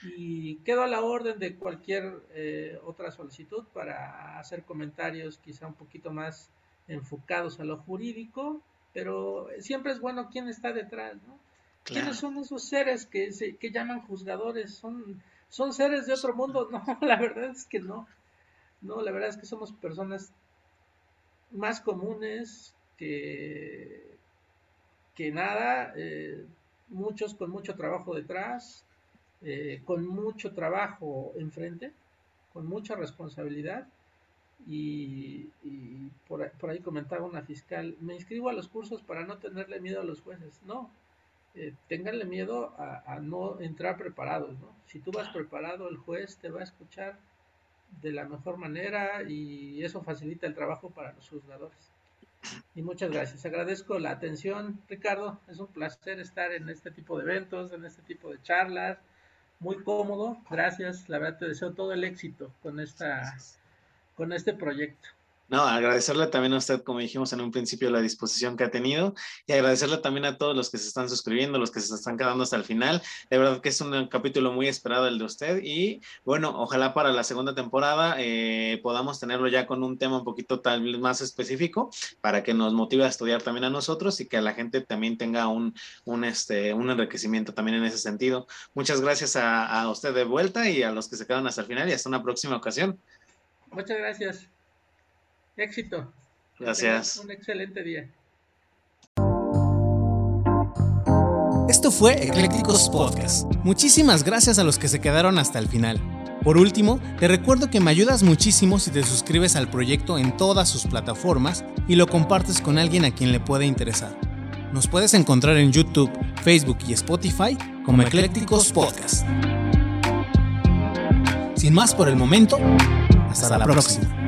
Y quedo a la orden de cualquier eh, otra solicitud para hacer comentarios quizá un poquito más enfocados a lo jurídico, pero siempre es bueno quién está detrás, ¿no? ¿Quiénes son esos seres que, que llaman juzgadores? ¿Son, ¿Son seres de otro mundo? No, la verdad es que no. No, la verdad es que somos personas más comunes, que, que nada, eh, muchos con mucho trabajo detrás, eh, con mucho trabajo enfrente, con mucha responsabilidad. Y, por, ahí comentaba una fiscal, me inscribo a los cursos para no tenerle miedo a los jueces. No, eh, tenganle miedo a, no entrar preparados. ¿no? Si tú vas preparado, el juez te va a escuchar de la mejor manera y eso facilita el trabajo para los juzgadores. Y muchas gracias. Agradezco la atención, Ricardo. Es un placer estar en este tipo de eventos, en este tipo de charlas. Muy cómodo. Gracias. La verdad te deseo todo el éxito con esta con este proyecto. No, agradecerle también a usted, como dijimos en un principio, la disposición que ha tenido y agradecerle también a todos los que se están suscribiendo, los que se están quedando hasta el final. De verdad que es un capítulo muy esperado el de usted y bueno, ojalá para la segunda temporada eh, podamos tenerlo ya con un tema un poquito tal vez más específico para que nos motive a estudiar también a nosotros y que la gente también tenga un, un, este, un enriquecimiento también en ese sentido. Muchas gracias a, a usted de vuelta y a los que se quedan hasta el final y hasta una próxima ocasión. Muchas gracias. Éxito. Gracias. Un excelente día. Esto fue Eclécticos Podcast. Muchísimas gracias a los que se quedaron hasta el final. Por último, te recuerdo que me ayudas muchísimo si te suscribes al proyecto en todas sus plataformas y lo compartes con alguien a quien le pueda interesar. Nos puedes encontrar en YouTube, Facebook y Spotify como Eclécticos Podcast. Sin más por el momento, hasta, la, próxima.